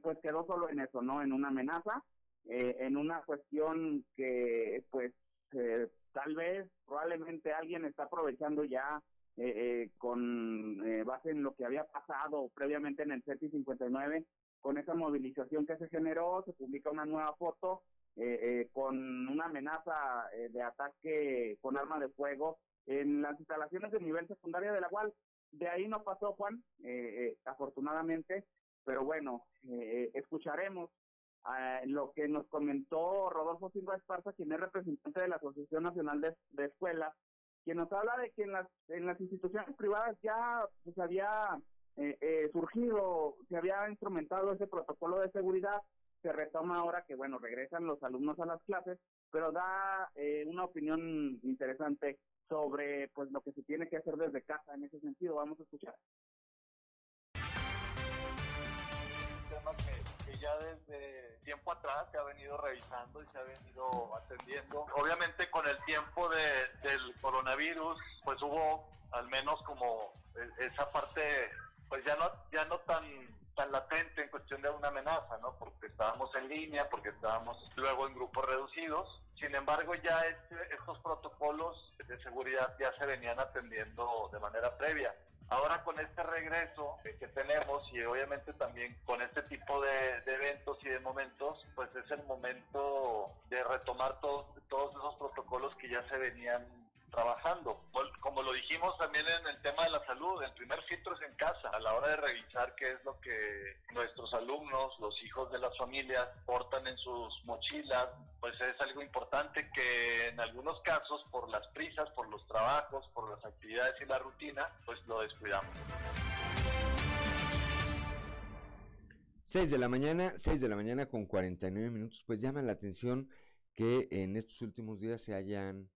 pues quedó solo en eso, ¿no? En una amenaza eh, en una cuestión que pues eh, tal vez probablemente alguien está aprovechando ya eh, con base en lo que había pasado previamente en el CETI 59 con esa movilización que se generó se publica una nueva foto con una amenaza de ataque con arma de fuego en las instalaciones de nivel secundario de la cual de ahí no pasó Juan afortunadamente pero bueno escucharemos lo que nos comentó Rodolfo Silva Esparza, quien es representante de la Asociación Nacional de, Escuelas, quien nos habla de que en las, en las instituciones privadas ya pues, había eh, eh, surgido, se había instrumentado ese protocolo de seguridad, se retoma ahora que, bueno, regresan los alumnos a las clases, pero da eh, una opinión interesante sobre pues lo que se tiene que hacer desde casa en ese sentido. Vamos a escuchar. Ya desde tiempo atrás se ha venido revisando y se ha venido atendiendo. Obviamente con el tiempo de, del coronavirus, pues hubo al menos como e, esa parte, pues ya no, ya no tan tan latente en cuestión de una amenaza, ¿no? Porque estábamos en línea, porque estábamos luego en grupos reducidos. Sin embargo, ya este, estos protocolos de seguridad ya se venían atendiendo de manera previa. Ahora con este regreso que tenemos y obviamente también con este tipo de, eventos y de momentos, pues es el momento de retomar todos, esos protocolos que ya se venían trabajando. Como lo dijimos también en el tema de la salud, el primer filtro es en casa, a la hora de revisar qué es lo que nuestros alumnos, los hijos de las familias portan en sus mochilas, pues es algo importante que en algunos casos por las prisas, por los trabajos, por las actividades y la rutina, pues lo descuidamos. 6 de la mañana, 6 de la mañana con 49 minutos, pues llama la atención que en estos últimos días se hayan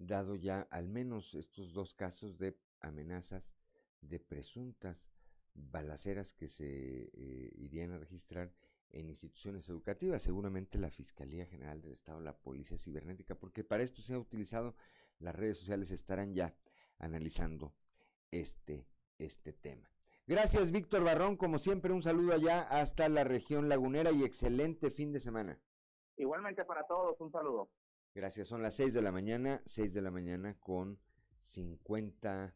dado ya al menos estos dos casos de amenazas de presuntas balaceras que se eh, irían a registrar en instituciones educativas, seguramente la Fiscalía General del Estado, la Policía Cibernética, porque para esto se ha utilizado las redes sociales, estarán ya analizando este, este tema. Gracias, Víctor Barrón, como siempre, un saludo allá hasta la región lagunera y excelente fin de semana. Igualmente para todos, un saludo. Gracias, son las 6 de la mañana, 6 de la mañana con 50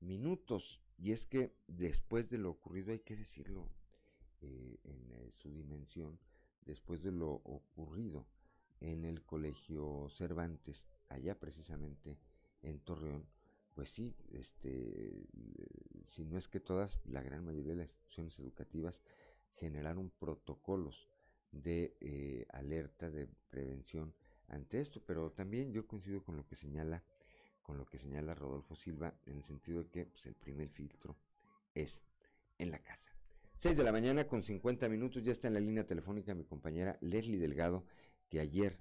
minutos. Y es que después de lo ocurrido, hay que decirlo eh, en eh, su dimensión, después de lo ocurrido en el colegio Cervantes, allá precisamente en Torreón, pues sí, este, si no es que todas, la gran mayoría de las instituciones educativas generaron protocolos de eh, alerta, de prevención ante esto, pero también yo coincido con lo que señala con lo que señala Rodolfo Silva en el sentido de que pues, el primer filtro es en la casa. 6 de la mañana con 50 minutos, ya está en la línea telefónica mi compañera Leslie Delgado, que ayer,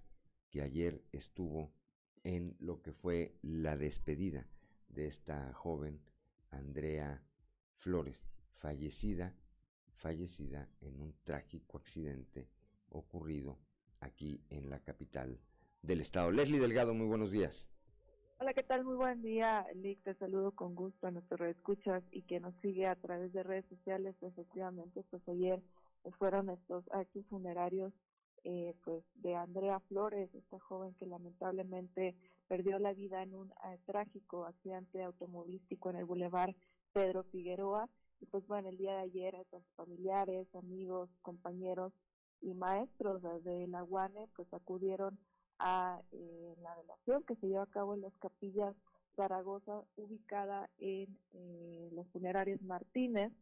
que ayer estuvo en lo que fue la despedida de esta joven Andrea Flores, fallecida, fallecida en un trágico accidente ocurrido aquí en la capital del estado. Leslie Delgado, muy buenos días. Hola, ¿qué tal? Muy buen día, Lick. Te saludo con gusto a nuestros escuchas y que nos sigue a través de redes sociales. Efectivamente, pues ayer fueron estos actos funerarios eh, pues de Andrea Flores, esta joven que lamentablemente perdió la vida en un eh, trágico accidente automovilístico en el Boulevard Pedro Figueroa. Y pues bueno, el día de ayer, sus familiares, amigos, compañeros y maestros de la UANE pues acudieron a eh, la relación que se lleva a cabo en las capillas Zaragoza, ubicada en eh, los funerarios Martínez,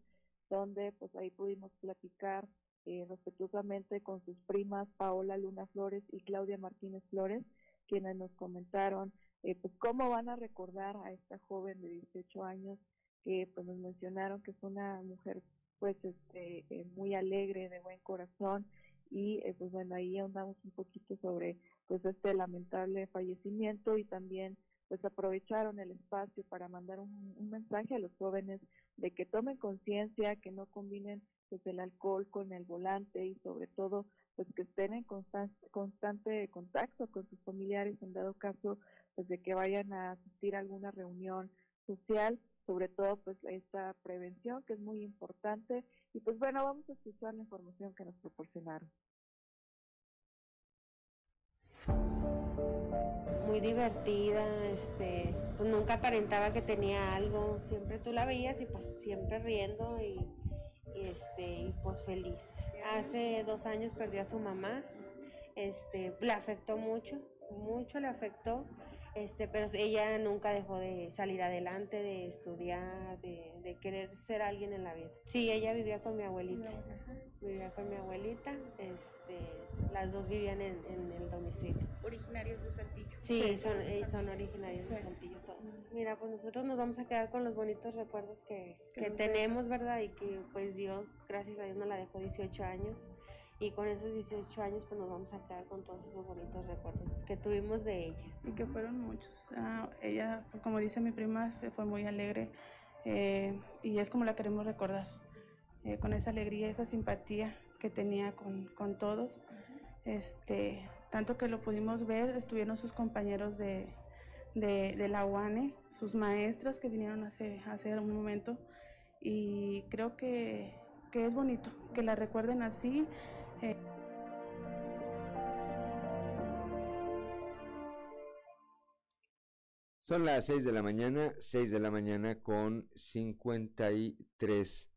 donde pues ahí pudimos platicar eh, respetuosamente con sus primas Paola Luna Flores y Claudia Martínez Flores, quienes nos comentaron eh, pues cómo van a recordar a esta joven de 18 años que pues nos mencionaron que es una mujer pues este muy alegre, de buen corazón y pues bueno ahí andamos un poquito sobre pues este lamentable fallecimiento y también pues aprovecharon el espacio para mandar un, mensaje a los jóvenes de que tomen conciencia, que no combinen pues el alcohol con el volante y sobre todo pues que estén en constante, constante contacto con sus familiares en dado caso pues de que vayan a asistir a alguna reunión social, sobre todo pues esta prevención que es muy importante y pues bueno, vamos a escuchar la información que nos proporcionaron. Muy divertida, este, pues nunca aparentaba que tenía algo, siempre tú la veías y pues siempre riendo y, este, y pues feliz. Hace dos años perdió a su mamá, este, le afectó mucho, mucho le afectó, este, pero ella nunca dejó de salir adelante, de estudiar, de, de querer ser alguien en la vida. Sí, ella vivía con mi abuelita, vivía con mi abuelita, este, las dos vivían en, en el domicilio. ¿Originarios de Saltillo? Sí, son, eh, son originarios de Saltillo todos. Mira, pues nosotros nos vamos a quedar con los bonitos recuerdos que, Que tenemos, ¿verdad? Y que pues Dios, gracias a Dios, nos la dejó 18 años. Y con esos 18 años pues nos vamos a quedar con todos esos bonitos recuerdos que tuvimos de ella. Y que fueron muchos. Ah, ella, pues, como dice mi prima, fue- muy alegre eh, y es como la queremos recordar, eh, con esa alegría, esa simpatía que tenía con, con todos. Este, tanto que lo pudimos ver, estuvieron sus compañeros de, de, de la UANE, sus maestras que vinieron hace, hace un momento y creo que, que es bonito que la recuerden así. Eh, Son las 6 de la mañana, 6 de la mañana con 53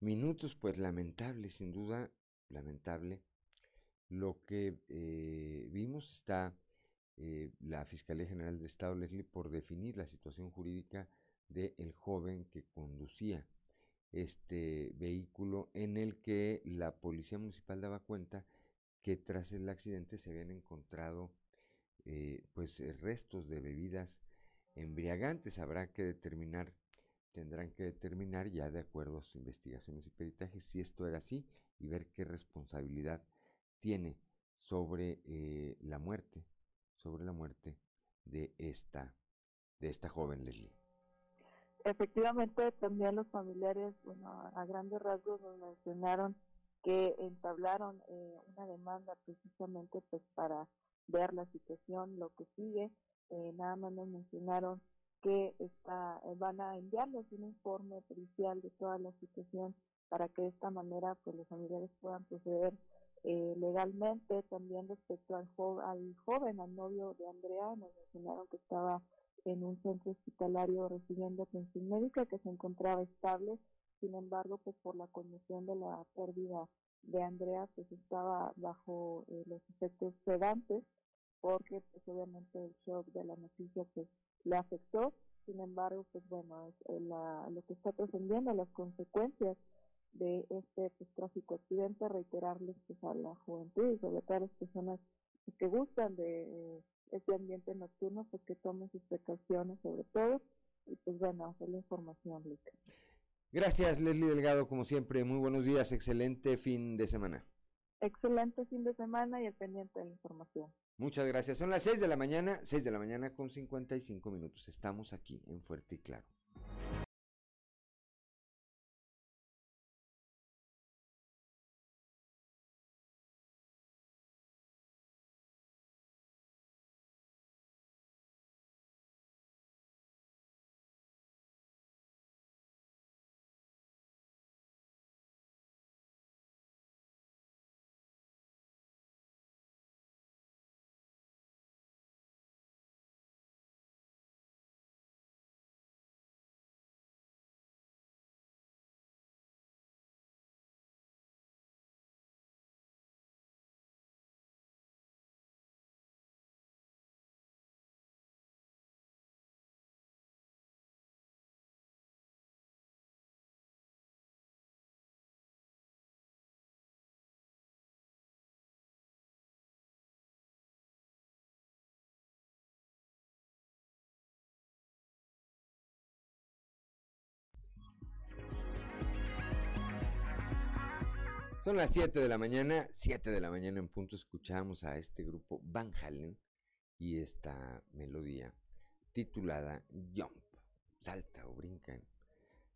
minutos, pues lamentable, sin duda, lamentable. Lo que eh, vimos está eh, la Fiscalía General de Estado, Leslie, por definir la situación jurídica del joven que conducía este vehículo en el que la Policía Municipal daba cuenta que tras el accidente se habían encontrado eh, pues eh, restos de bebidas embriagantes. Habrá que determinar, tendrán que determinar ya de acuerdo a sus investigaciones y peritajes si esto era así y ver qué responsabilidad tiene sobre eh, la muerte, sobre la muerte de esta, de esta joven Leslie. Efectivamente, también los familiares, bueno, a grandes rasgos nos mencionaron que entablaron eh, una demanda precisamente pues para ver la situación, lo que sigue. Eh, nada más nos mencionaron que está, eh, van a enviarles un informe pericial de toda la situación para que de esta manera pues los familiares puedan proceder eh, legalmente. También respecto al joven, al novio de Andrea, nos mencionaron que estaba en un centro hospitalario recibiendo atención médica, que se encontraba estable. Sin embargo, pues por la condición de la pérdida de Andrea, pues estaba bajo eh, los efectos sedantes, porque pues obviamente el shock de la noticia pues le afectó. Sin embargo, pues bueno, eh, la, lo que está trascendiendo, las consecuencias de este pues, trágico accidente, reiterarles pues, a la juventud y sobre todo a las personas que gustan de eh, este ambiente nocturno, pues que tomen sus precauciones sobre todo y pues bueno, la información, Luca. Gracias, Leslie Delgado, como siempre. Muy buenos días, excelente fin de semana. Excelente fin de semana y el pendiente de la información. Muchas gracias. Son las 6 de la mañana, 6 de la mañana con 55 minutos. Estamos aquí en Fuerte y Claro. Son las 7 de la mañana, 7 de la mañana en punto escuchamos a este grupo Van Halen y esta melodía titulada Jump, salta o brinca en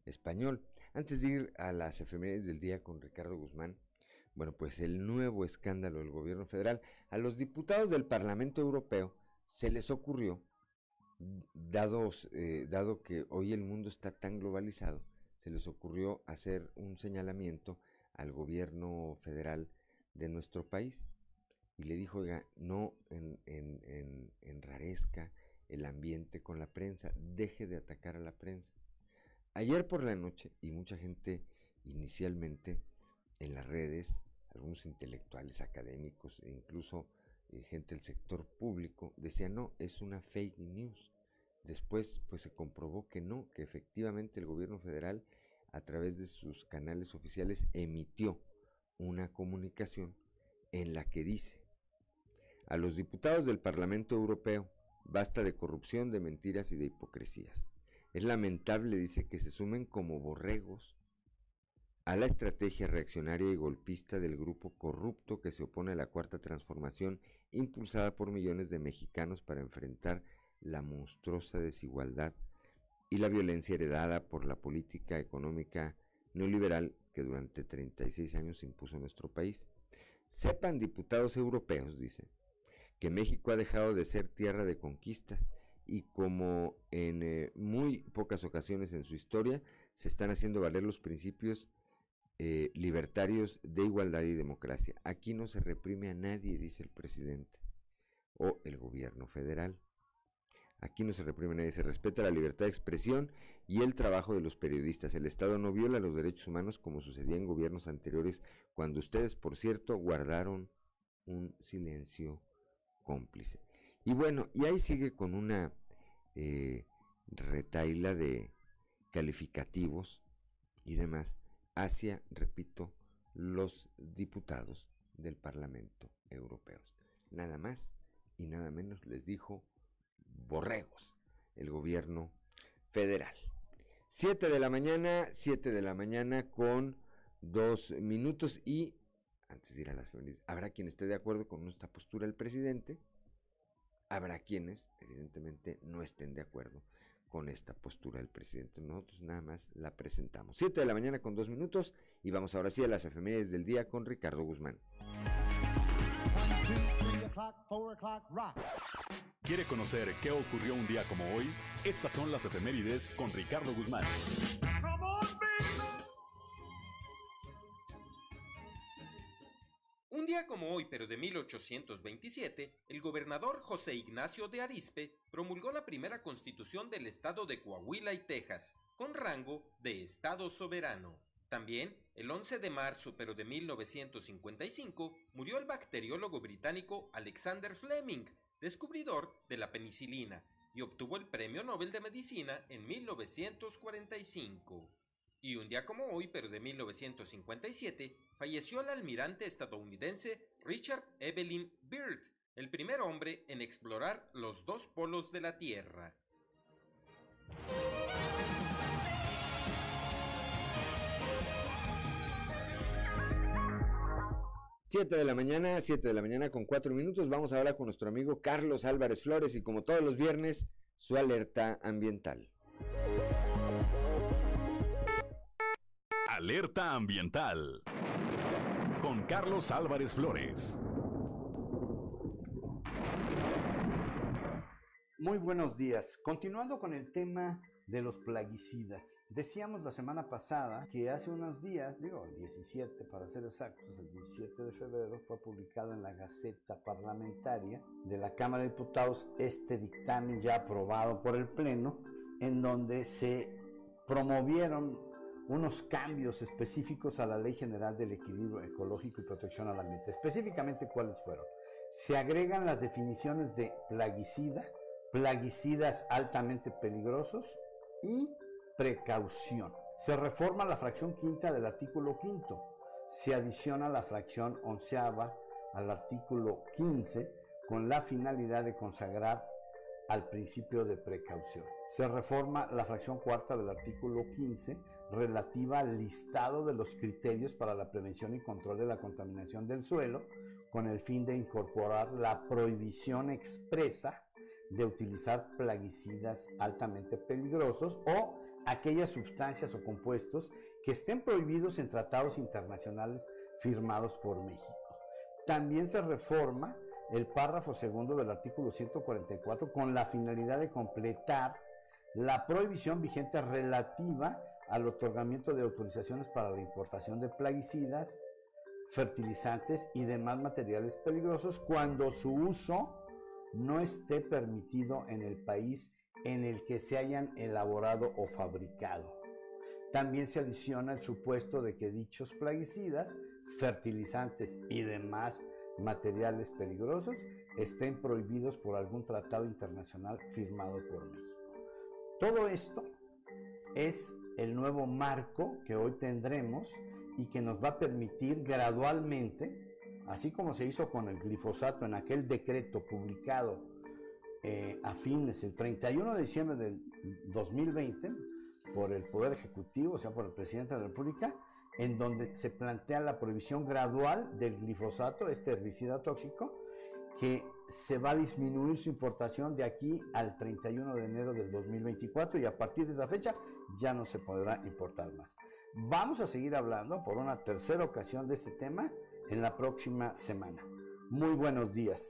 español. Antes de ir a las efemérides del día con Ricardo Guzmán, bueno, pues el nuevo escándalo del gobierno federal, a los diputados del Parlamento Europeo se les ocurrió, dados, eh, dado que hoy el mundo está tan globalizado, se les ocurrió hacer un señalamiento al gobierno federal de nuestro país y le dijo, no en, enrarezca el ambiente con la prensa, deje de atacar a la prensa. Ayer por la noche, y mucha gente inicialmente en las redes, algunos intelectuales académicos e incluso eh, gente del sector público, decían, no, es una fake news. Después, pues se comprobó que no, que efectivamente el gobierno federal a través de sus canales oficiales emitió una comunicación en la que dice a los diputados del Parlamento Europeo basta de corrupción, de mentiras y de hipocresías. Es lamentable, dice, que se sumen como borregos a la estrategia reaccionaria y golpista del grupo corrupto que se opone a la cuarta transformación impulsada por millones de mexicanos para enfrentar la monstruosa desigualdad y la violencia heredada por la política económica neoliberal que durante 36 años impuso nuestro país. Sepan, diputados europeos, dice, que México ha dejado de ser tierra de conquistas y como en eh, muy pocas ocasiones en su historia se están haciendo valer los principios eh, libertarios de igualdad y democracia. Aquí no se reprime a nadie, dice el presidente o el gobierno federal. Aquí no se reprime nadie, se respeta la libertad de expresión y el trabajo de los periodistas. El Estado no viola los derechos humanos como sucedía en gobiernos anteriores, cuando ustedes, por cierto, guardaron un silencio cómplice. Y bueno, y ahí sigue con una eh, retaila de calificativos y demás hacia, repito, los diputados del Parlamento Europeo. Nada más y nada menos les dijo borregos, el gobierno federal. Siete de la mañana, siete de la mañana con dos minutos y antes de ir a las feministas, habrá quien esté de acuerdo con esta postura del presidente, habrá quienes evidentemente no estén de acuerdo con esta postura del presidente. Nosotros nada más la presentamos. Siete de la mañana con dos minutos y vamos ahora sí a las efemérides del día con Ricardo Guzmán. ¿Quiere conocer qué ocurrió un día como hoy? Estas son las efemérides con Ricardo Guzmán. Un día como hoy, pero de 1827, el gobernador José Ignacio de Arispe promulgó la primera constitución del estado de Coahuila y Texas, con rango de estado soberano. También, el 11 de marzo, pero de 1955, murió el bacteriólogo británico Alexander Fleming, descubridor de la penicilina, y obtuvo el Premio Nobel de Medicina en 1945. Y un día como hoy, pero de 1957, falleció el almirante estadounidense Richard Evelyn Byrd, el primer hombre en explorar los dos polos de la Tierra. 7 de la mañana, 7 de la mañana con 4 minutos. Vamos ahora con nuestro amigo Carlos Álvarez Flores y como todos los viernes, su alerta ambiental. Alerta ambiental con Carlos Álvarez Flores. Muy buenos días. Continuando con el tema de los plaguicidas. Decíamos la semana pasada que hace unos días, digo el 17 para ser exactos, el 17 de febrero fue publicado en la Gaceta Parlamentaria de la Cámara de Diputados este dictamen ya aprobado por el Pleno en donde se promovieron unos cambios específicos a la Ley General del Equilibrio Ecológico y Protección al Ambiente. Específicamente, ¿cuáles fueron? Se agregan las definiciones de plaguicida, plaguicidas altamente peligrosos y precaución. Se reforma la fracción quinta del artículo quinto. Se adiciona la fracción onceava al artículo 15 con la finalidad de consagrar al principio de precaución. Se reforma la fracción cuarta del artículo 15 relativa al listado de los criterios para la prevención y control de la contaminación del suelo con el fin de incorporar la prohibición expresa de utilizar plaguicidas altamente peligrosos o aquellas sustancias o compuestos que estén prohibidos en tratados internacionales firmados por México. También se reforma el párrafo segundo del artículo 144 con la finalidad de completar la prohibición vigente relativa al otorgamiento de autorizaciones para la importación de plaguicidas, fertilizantes y demás materiales peligrosos cuando su uso no esté permitido en el país en el que se hayan elaborado o fabricado. También se adiciona el supuesto de que dichos plaguicidas, fertilizantes y demás materiales peligrosos estén prohibidos por algún tratado internacional firmado por México. Todo esto es el nuevo marco que hoy tendremos y que nos va a permitir gradualmente así como se hizo con el glifosato en aquel decreto publicado eh, a fines, el 31 de diciembre del 2020, por el Poder Ejecutivo, o sea, por el Presidente de la República, en donde se plantea la prohibición gradual del glifosato, este herbicida tóxico, que se va a disminuir su importación de aquí al 31 de enero del 2024 y a partir de esa fecha ya no se podrá importar más. Vamos a seguir hablando por una tercera ocasión de este tema en la próxima semana. Muy buenos días.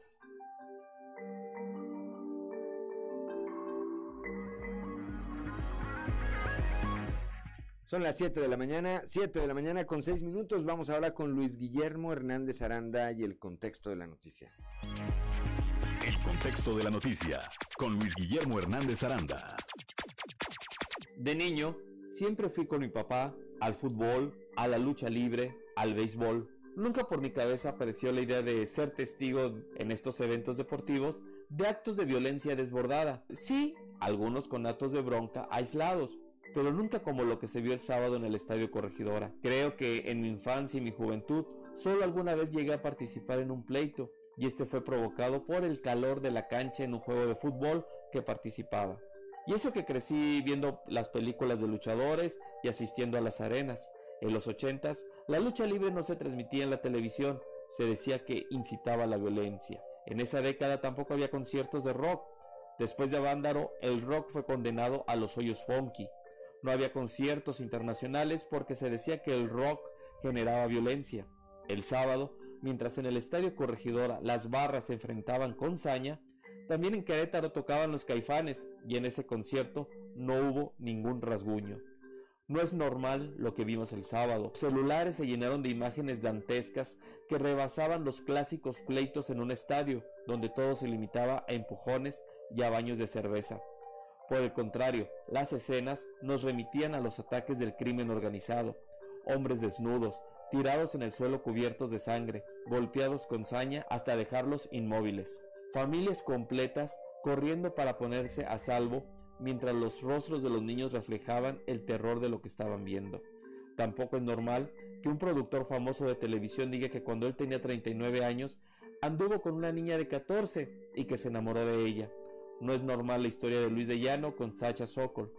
Son las 7 de la mañana, 7 de la mañana con 6 minutos. Vamos ahora con Luis Guillermo Hernández Aranda y el contexto de la noticia. El contexto de la noticia con Luis Guillermo Hernández Aranda. De niño, siempre fui con mi papá al fútbol, a la lucha libre, al béisbol Nunca por mi cabeza apareció la idea de ser testigo en estos eventos deportivos de actos de violencia desbordada. Sí, algunos con actos de bronca aislados, pero nunca como lo que se vio el sábado en el Estadio Corregidora. Creo que en mi infancia y mi juventud solo alguna vez llegué a participar en un pleito, y este fue provocado por el calor de la cancha en un juego de fútbol que participaba. Y eso que crecí viendo las películas de luchadores y asistiendo a las arenas. En los ochentas, la lucha libre no se transmitía en la televisión, se decía que incitaba a la violencia. En esa década tampoco había conciertos de rock. Después de Avándaro, el rock fue condenado a los hoyos funky. No había conciertos internacionales porque se decía que el rock generaba violencia. El sábado, mientras en el estadio Corregidora las barras se enfrentaban con saña, también en Querétaro tocaban los caifanes y en ese concierto no hubo ningún rasguño. No es normal lo que vimos el sábado. Celulares se llenaron de imágenes dantescas que rebasaban los clásicos pleitos en un estadio, donde todo se limitaba a empujones y a baños de cerveza. Por el contrario, las escenas nos remitían a los ataques del crimen organizado. Hombres desnudos, tirados en el suelo cubiertos de sangre, golpeados con saña hasta dejarlos inmóviles. Familias completas corriendo para ponerse a salvo mientras los rostros de los niños reflejaban el terror de lo que estaban viendo. Tampoco es normal que un productor famoso de televisión diga que cuando él tenía 39 años anduvo con una niña de 14 y que se enamoró de ella. No es normal la historia de Luis de Llano con Sacha Sokol.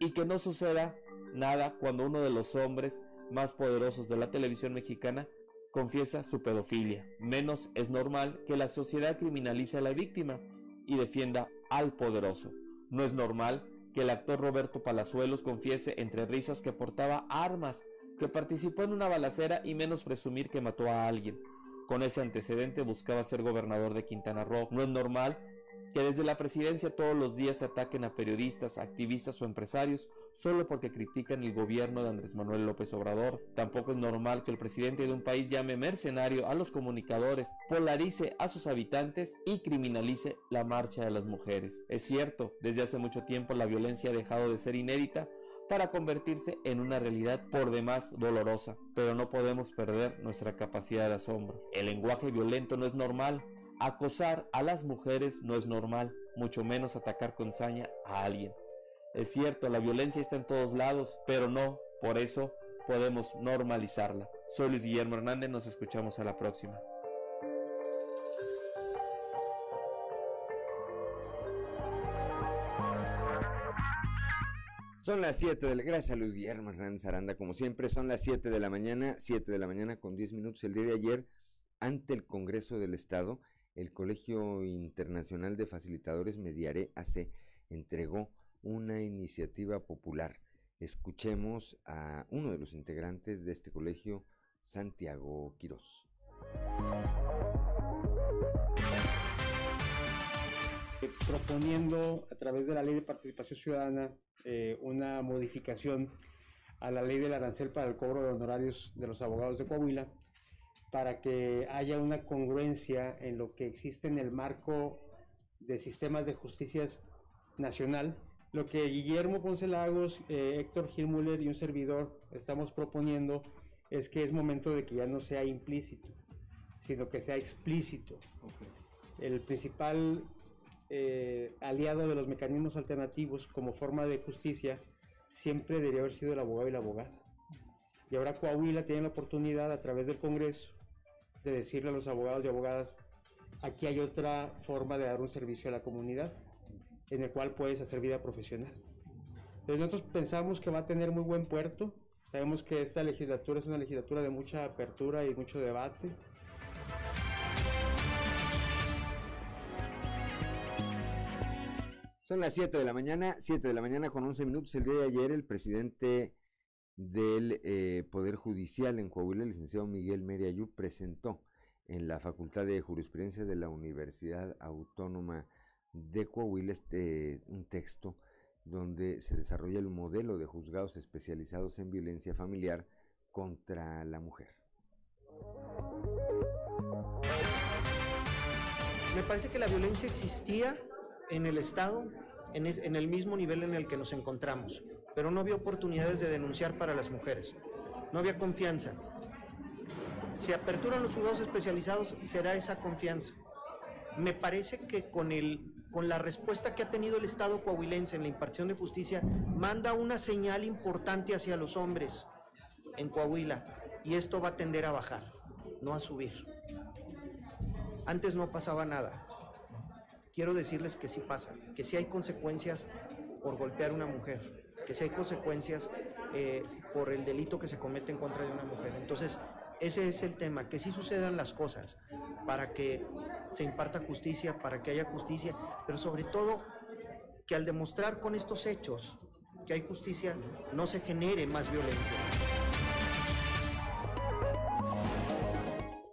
Y que no suceda nada cuando uno de los hombres más poderosos de la televisión mexicana confiesa su pedofilia. Menos es normal que la sociedad criminalice a la víctima y defienda al poderoso. No es normal que el actor Roberto Palazuelos confiese entre risas que portaba armas, que participó en una balacera y menos presumir que mató a alguien. Con ese antecedente buscaba ser gobernador de Quintana Roo. No es normal que desde la presidencia todos los días se ataquen a periodistas, activistas o empresarios solo porque critican el gobierno de Andrés Manuel López Obrador. Tampoco es normal que el presidente de un país llame mercenario a los comunicadores, polarice a sus habitantes y criminalice la marcha de las mujeres. Es cierto, desde hace mucho tiempo la violencia ha dejado de ser inédita para convertirse en una realidad por demás dolorosa, pero no podemos perder nuestra capacidad de asombro. El lenguaje violento no es normal, acosar a las mujeres no es normal, mucho menos atacar con saña a alguien. Es cierto, la violencia está en todos lados, pero no, por eso podemos normalizarla. Soy Luis Guillermo Hernández, nos escuchamos a la próxima. Son las 7 de la... Gracias Luis Guillermo Hernández Aranda, como siempre, son las 7 de la mañana, 7 de la mañana con 10 minutos. El día de ayer, ante el Congreso del Estado, el Colegio Internacional de Facilitadores Mediare AC entregó una iniciativa popular. Escuchemos a uno de los integrantes de este colegio, Santiago Quirós. Eh, proponiendo a través de la ley de participación ciudadana eh, una modificación a la ley del arancel para el cobro de honorarios de los abogados de Coahuila para que haya una congruencia en lo que existe en el marco de sistemas de justicia nacional lo que Guillermo Ponce Lagos, eh, Héctor Gilmuller y un servidor estamos proponiendo es que es momento de que ya no sea implícito, sino que sea explícito. El principal eh, aliado de los mecanismos alternativos como forma de justicia siempre debería haber sido el abogado y la abogada. Y ahora Coahuila tiene la oportunidad a través del Congreso de decirle a los abogados y abogadas, aquí hay otra forma de dar un servicio a la comunidad en el cual puedes hacer vida profesional. Entonces nosotros pensamos que va a tener muy buen puerto, sabemos que esta legislatura es una legislatura de mucha apertura y mucho debate. Son las 7 de la mañana, 7 de la mañana con 11 minutos. El día de ayer el presidente del eh, Poder Judicial en Coahuila, el licenciado Miguel Meriayú, presentó en la Facultad de Jurisprudencia de la Universidad Autónoma de Coahuila este, un texto donde se desarrolla el modelo de juzgados especializados en violencia familiar contra la mujer. Me parece que la violencia existía en el Estado, en, en, el mismo nivel en el que nos encontramos, pero no había oportunidades de denunciar para las mujeres, no había confianza. Si aperturan los juzgados especializados, será esa confianza. Me parece que con el con la respuesta que ha tenido el Estado coahuilense en la impartición de justicia, manda una señal importante hacia los hombres en Coahuila y esto va a tender a bajar, no a subir. Antes no pasaba nada. Quiero decirles que sí pasa, que sí hay consecuencias por golpear a una mujer, que sí hay consecuencias eh, por el delito que se comete en contra de una mujer. Entonces, ese es el tema, que sí sucedan las cosas para que se imparta justicia, para que haya justicia, pero sobre todo que al demostrar con estos hechos que hay justicia, no se genere más violencia.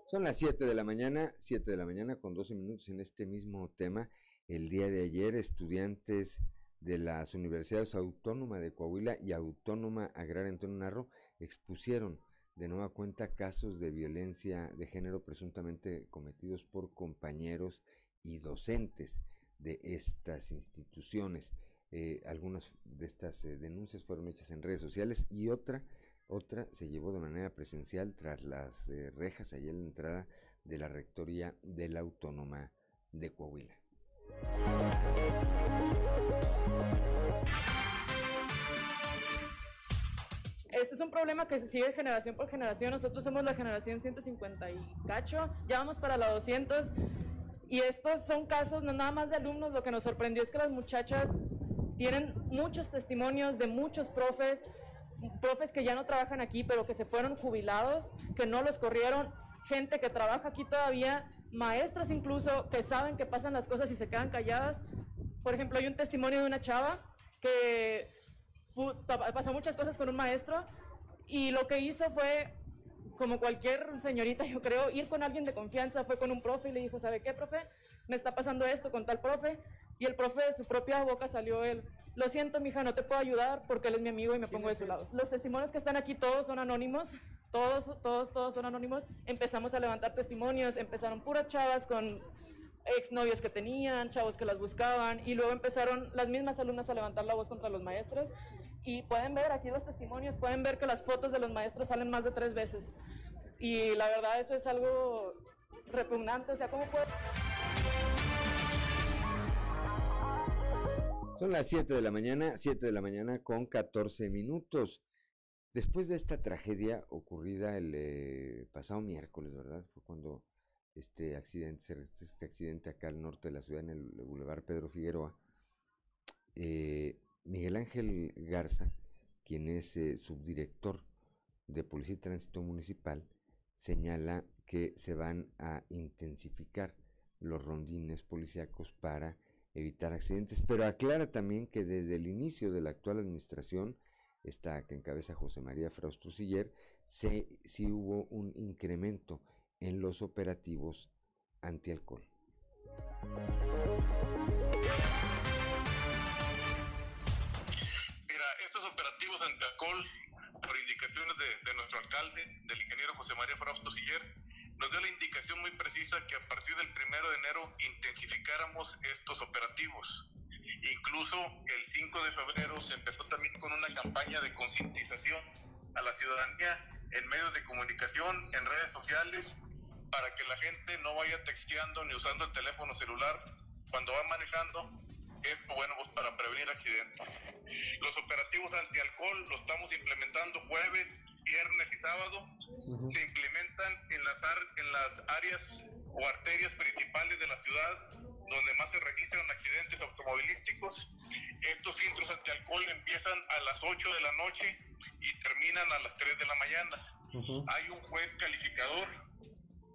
Son las 7 de la mañana, 7 de la mañana con 12 minutos en este mismo tema. El día de ayer, estudiantes de las Universidades Autónoma de Coahuila y Autónoma Agraria Antonio Narro expusieron de nueva cuenta casos de violencia de género presuntamente cometidos por compañeros y docentes de estas instituciones. Eh, algunas de estas eh, denuncias fueron hechas en redes sociales y otra, otra se llevó de manera presencial tras las eh, rejas allá en la entrada de la rectoría de la Autónoma de Coahuila. Este es un problema que se sigue generación por generación. Nosotros somos la generación 150 y cacho, ya vamos para la 200. Y estos son casos no nada más de alumnos, lo que nos sorprendió es que las muchachas tienen muchos testimonios de muchos profes, profes que ya no trabajan aquí, pero que se fueron jubilados, que no los corrieron gente que trabaja aquí todavía, maestras incluso, que saben que pasan las cosas y se quedan calladas. Por ejemplo, hay un testimonio de una chava que pasó muchas cosas con un maestro y lo que hizo fue, como cualquier señorita, yo creo, ir con alguien de confianza, fue con un profe y le dijo, ¿sabe qué, profe? Me está pasando esto con tal profe. Y el profe de su propia boca salió él. Lo siento, mija, no te puedo ayudar porque él es mi amigo y me pongo de su lado. Los testimonios que están aquí todos son anónimos, todos, todos, todos son anónimos. Empezamos a levantar testimonios, empezaron puras chavas con exnovios que tenían, chavos que las buscaban, y luego empezaron las mismas alumnas a levantar la voz contra los maestros. Y pueden ver aquí los testimonios, pueden ver que las fotos de los maestros salen más de tres veces. Y la verdad eso es algo repugnante, o sea, ¿cómo puede...? Son las 7 de la mañana, 7 de la mañana con 14 minutos. Después de esta tragedia ocurrida el eh, pasado miércoles, ¿verdad? Fue cuando este accidente, este accidente acá al norte de la ciudad, en el Boulevard Pedro Figueroa, eh, Miguel Ángel Garza, quien es eh, subdirector de Policía y Tránsito Municipal, señala que se van a intensificar los rondines policíacos para evitar accidentes, pero aclara también que desde el inicio de la actual administración, esta que encabeza José María Frausto Siller, se, sí hubo un incremento en los operativos antialcohol. Mira, estos operativos antialcohol, por indicaciones de, nuestro alcalde, del ingeniero José María Frausto Siller, nos dio la indicación muy precisa que a partir del primero de enero intensificáramos estos operativos. Incluso el 5 de febrero se empezó también con una campaña de concientización a la ciudadanía en medios de comunicación, en redes sociales para que la gente no vaya texteando ni usando el teléfono celular cuando va manejando. Esto, bueno, pues para prevenir accidentes. Los operativos antialcohol los estamos implementando jueves, viernes y sábado. Se implementan en las, en las áreas o arterias principales de la ciudad donde más se registran accidentes automovilísticos. Estos filtros antialcohol empiezan a las 8 de la noche y terminan a las 3 de la mañana. Hay un juez calificador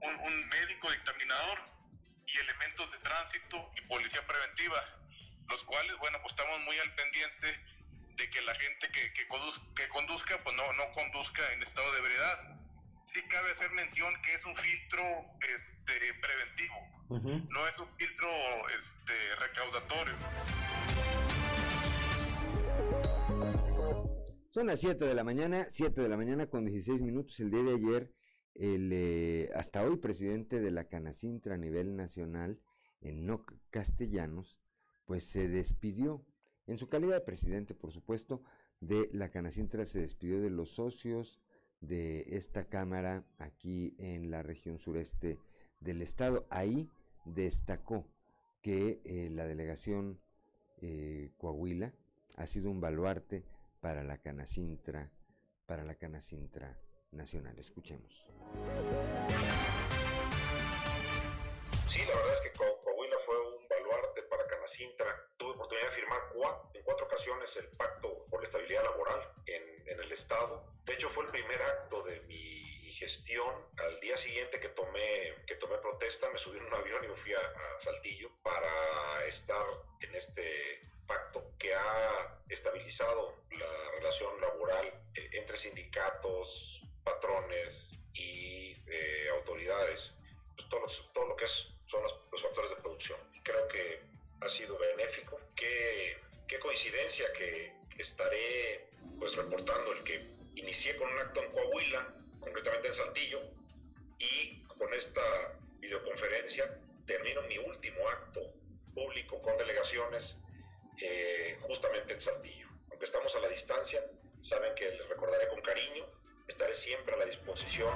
un, médico dictaminador y elementos de tránsito y policía preventiva, los cuales, bueno, pues estamos muy al pendiente de que la gente que, que, conduzca, pues no, no conduzca en estado de ebriedad. Sí cabe hacer mención que es un filtro este, preventivo, no es un filtro este, recaudatorio. Son las 7 de la mañana, 7 de la mañana con 16 minutos. El día de ayer el eh, hasta hoy presidente de la Canacintra a nivel nacional, en no castellanos, pues se despidió, en su calidad de presidente, por supuesto, de la Canacintra, se despidió de los socios de esta Cámara aquí en la región sureste del estado. Ahí destacó que eh, la delegación eh, Coahuila ha sido un baluarte para la Canacintra, para la Canacintra nacional. Escuchemos. Sí, la verdad es que Coahuila fue un baluarte para Canacintra. Tuve oportunidad de firmar en cuatro ocasiones el pacto por la estabilidad laboral en, en el Estado. De hecho, fue el primer acto de mi gestión. Al día siguiente que tomé, que tomé protesta, me subí en un avión y me fui a, a Saltillo para estar en este pacto que ha estabilizado la relación laboral eh, entre sindicatos, patrones y eh, autoridades, pues todo, todo, lo que es, son los, factores de producción. creo que ha sido benéfico. Qué, qué coincidencia que, estaré pues reportando el que inicié con un acto en Coahuila, concretamente en Saltillo, y con esta videoconferencia termino mi último acto público con delegaciones eh, justamente en Saltillo. Aunque estamos a la distancia, saben que les recordaré con cariño estaré siempre a la disposición.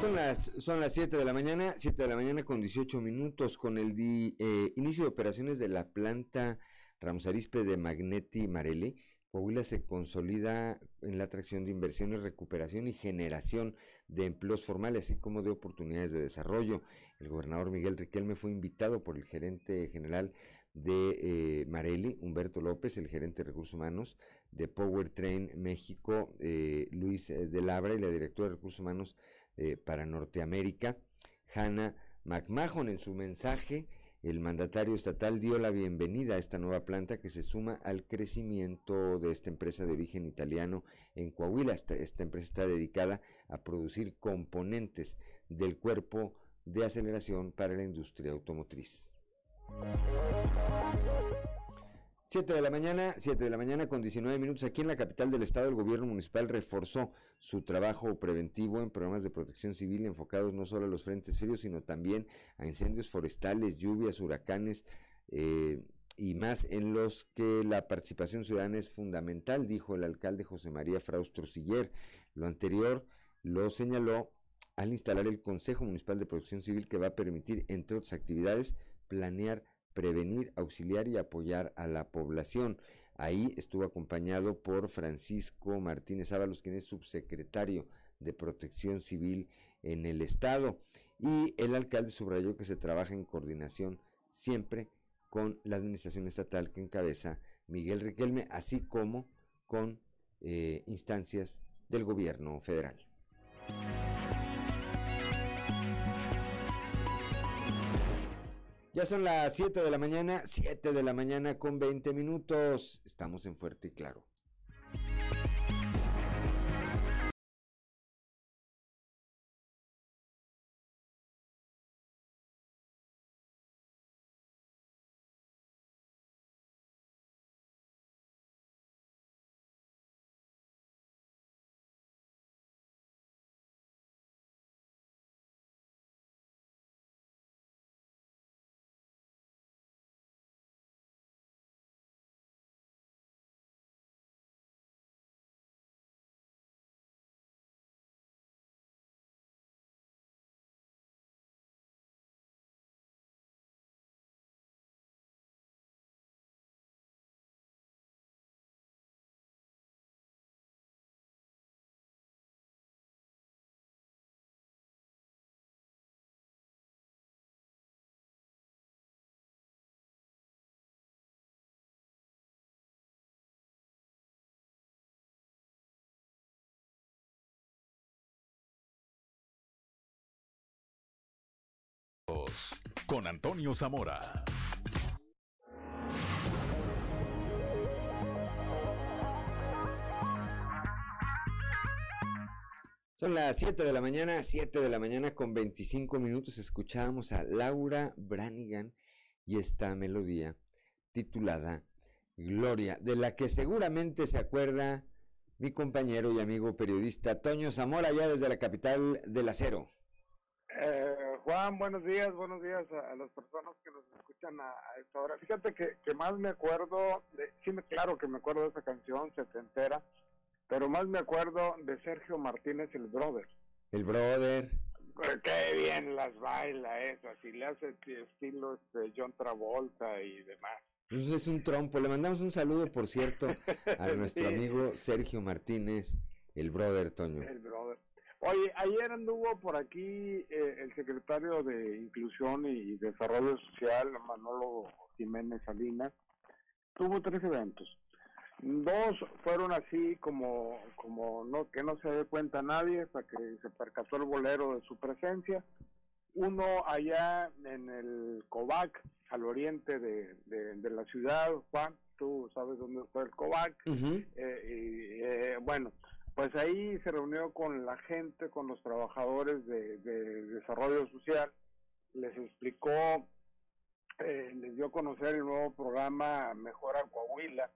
Son las, son las 7 de la mañana, 7 de la mañana con 18 minutos, con el eh, inicio de operaciones de la planta Ramos Arispe de Magneti Marelli. Coahuila se consolida en la atracción de inversiones, recuperación y generación de empleos formales, así como de oportunidades de desarrollo. El gobernador Miguel Riquelme fue invitado por el gerente general de eh, Marelli, Humberto López, el gerente de recursos humanos de Powertrain México, eh, Luis eh, de Labra y la directora de recursos humanos para Norteamérica, Hannah McMahon. En su mensaje, el mandatario estatal dio la bienvenida a esta nueva planta que se suma al crecimiento de esta empresa de origen italiano en Coahuila. Esta empresa está dedicada a producir componentes del cuerpo de aceleración para la industria automotriz. 7 de la mañana, 7 de la mañana con 19 minutos. Aquí en la capital del estado, el gobierno municipal reforzó su trabajo preventivo en programas de protección civil enfocados no solo a los frentes fríos, sino también a incendios forestales, lluvias, huracanes eh, y más en los que la participación ciudadana es fundamental, dijo el alcalde José María Fraustro Siller. Lo anterior lo señaló al instalar el Consejo Municipal de Protección Civil que va a permitir, entre otras actividades, planear, prevenir, auxiliar y apoyar a la población. Ahí estuvo acompañado por Francisco Martínez Ábalos, quien es subsecretario de Protección Civil en el Estado. Y el alcalde subrayó que se trabaja en coordinación siempre con la administración estatal que encabeza Miguel Riquelme, así como con eh, instancias del gobierno federal. Ya son las 7 de la mañana, 7 de la mañana con 20 minutos. Estamos en Fuerte y Claro. Con Antonio Zamora. Son las 7 de la mañana, 7 de la mañana con 25 minutos. Escuchamos a Laura Branigan y esta melodía titulada Gloria, de la que seguramente se acuerda mi compañero y amigo periodista Toño Zamora, ya desde la capital del acero. Eh, Juan, buenos días, buenos días a, las personas que nos escuchan a, esta hora. Fíjate que, que, más me acuerdo, de, sí, me, claro que me acuerdo de esa canción, se te entera, pero más me acuerdo de Sergio Martínez, el brother. El brother. Pues, qué bien las baila eso, así le hace estilo este John Travolta y demás. Eso es un trompo. Le mandamos un saludo, por cierto, a nuestro amigo Sergio Martínez, el brother Toño. El brother. Oye, ayer anduvo por aquí eh, el secretario de Inclusión y Desarrollo Social, Manolo Jiménez Salinas. Tuvo tres eventos. Dos fueron así como, como no, que no se dé cuenta nadie hasta que se percató el bolero de su presencia. Uno allá en el COVAC, al oriente de, de, la ciudad, Juan, tú sabes dónde está el COVAC. Eh, y, eh, bueno, pues ahí se reunió con la gente, con los trabajadores de, desarrollo social, les explicó, eh, les dio a conocer el nuevo programa Mejora Coahuila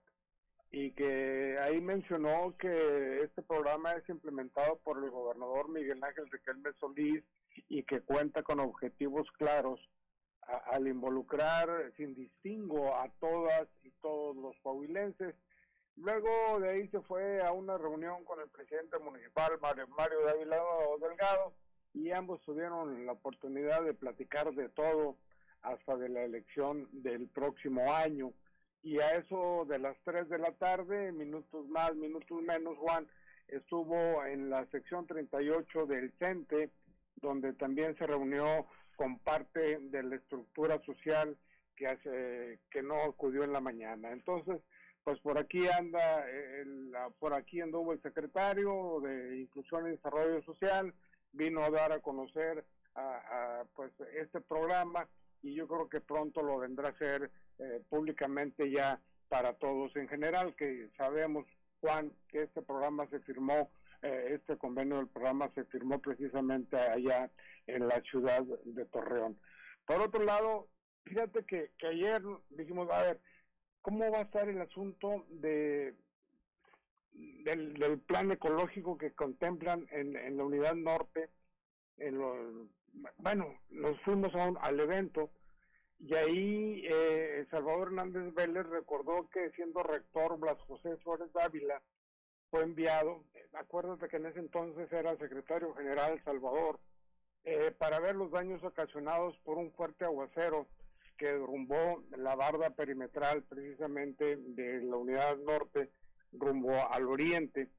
y que ahí mencionó que este programa es implementado por el gobernador Miguel Ángel Riquelme Solís y que cuenta con objetivos claros al involucrar sin distingo a todas y todos los coahuilenses Luego de ahí se fue a una reunión con el presidente municipal, Mario, Mario Dávila Delgado, y ambos tuvieron la oportunidad de platicar de todo hasta de la elección del próximo año. Y a eso de las 3 de la tarde, minutos más, minutos menos, Juan, estuvo en la sección 38 del CENTE, donde también se reunió con parte de la estructura social que hace que no acudió en la mañana. Entonces, pues por aquí anda, el, por aquí anduvo el secretario de Inclusión y Desarrollo Social, vino a dar a conocer pues este programa y yo creo que pronto lo vendrá a hacer eh, públicamente ya para todos en general, que sabemos, Juan, que este programa se firmó, eh, este convenio del programa se firmó precisamente allá en la ciudad de Torreón. Por otro lado, fíjate que, que ayer dijimos, a ver, ¿cómo va a estar el asunto de del, plan ecológico que contemplan en, en la unidad norte? En los, bueno, nos fuimos al evento y ahí eh, Salvador Hernández Vélez recordó que siendo rector Blas José Suárez Dávila fue enviado, acuérdate que en ese entonces era secretario general Salvador, eh, para ver los daños ocasionados por un fuerte aguacero que derrumbó la barda perimetral precisamente de la unidad norte rumbo al oriente.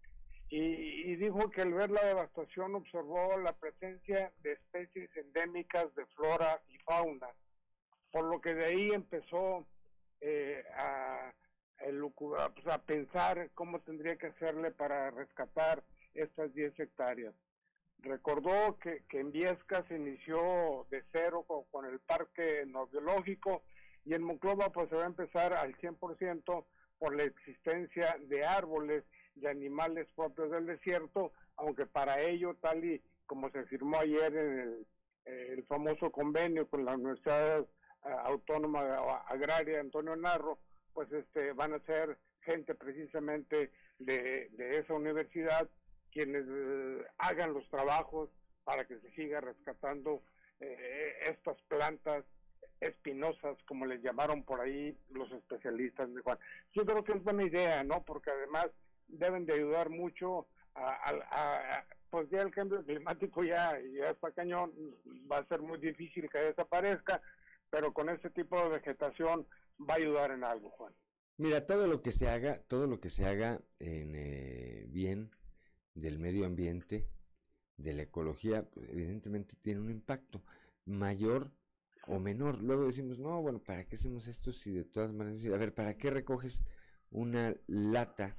Y, dijo que al ver la devastación observó la presencia de especies endémicas de flora y fauna por lo que de ahí empezó eh, a, pues, a, pensar cómo tendría que hacerle para rescatar estas 10 hectáreas. Recordó que, que en Viesca se inició de cero con, el parque no biológico y en Monclova pues se va a empezar al 100% por la existencia de árboles y animales propios del desierto, aunque para ello, tal y como se firmó ayer en el, el famoso convenio con la Universidad Autónoma Agraria Antonio Narro, pues este van a ser gente precisamente de, de esa universidad quienes eh, hagan los trabajos para que se siga rescatando eh, estas plantas espinosas, como les llamaron por ahí los especialistas de Juan. Yo creo que es buena idea, ¿no? Porque además deben de ayudar mucho a, pues ya el cambio climático ya, ya está cañón, va a ser muy difícil que desaparezca, pero con este tipo de vegetación va a ayudar en algo, Juan. Mira, todo lo que se haga, todo lo que se haga en eh, bien del medio ambiente, de la ecología, pues, evidentemente tiene un impacto mayor o menor. Luego decimos, no, bueno, ¿para qué hacemos esto si de todas maneras, a ver, ¿para qué recoges una lata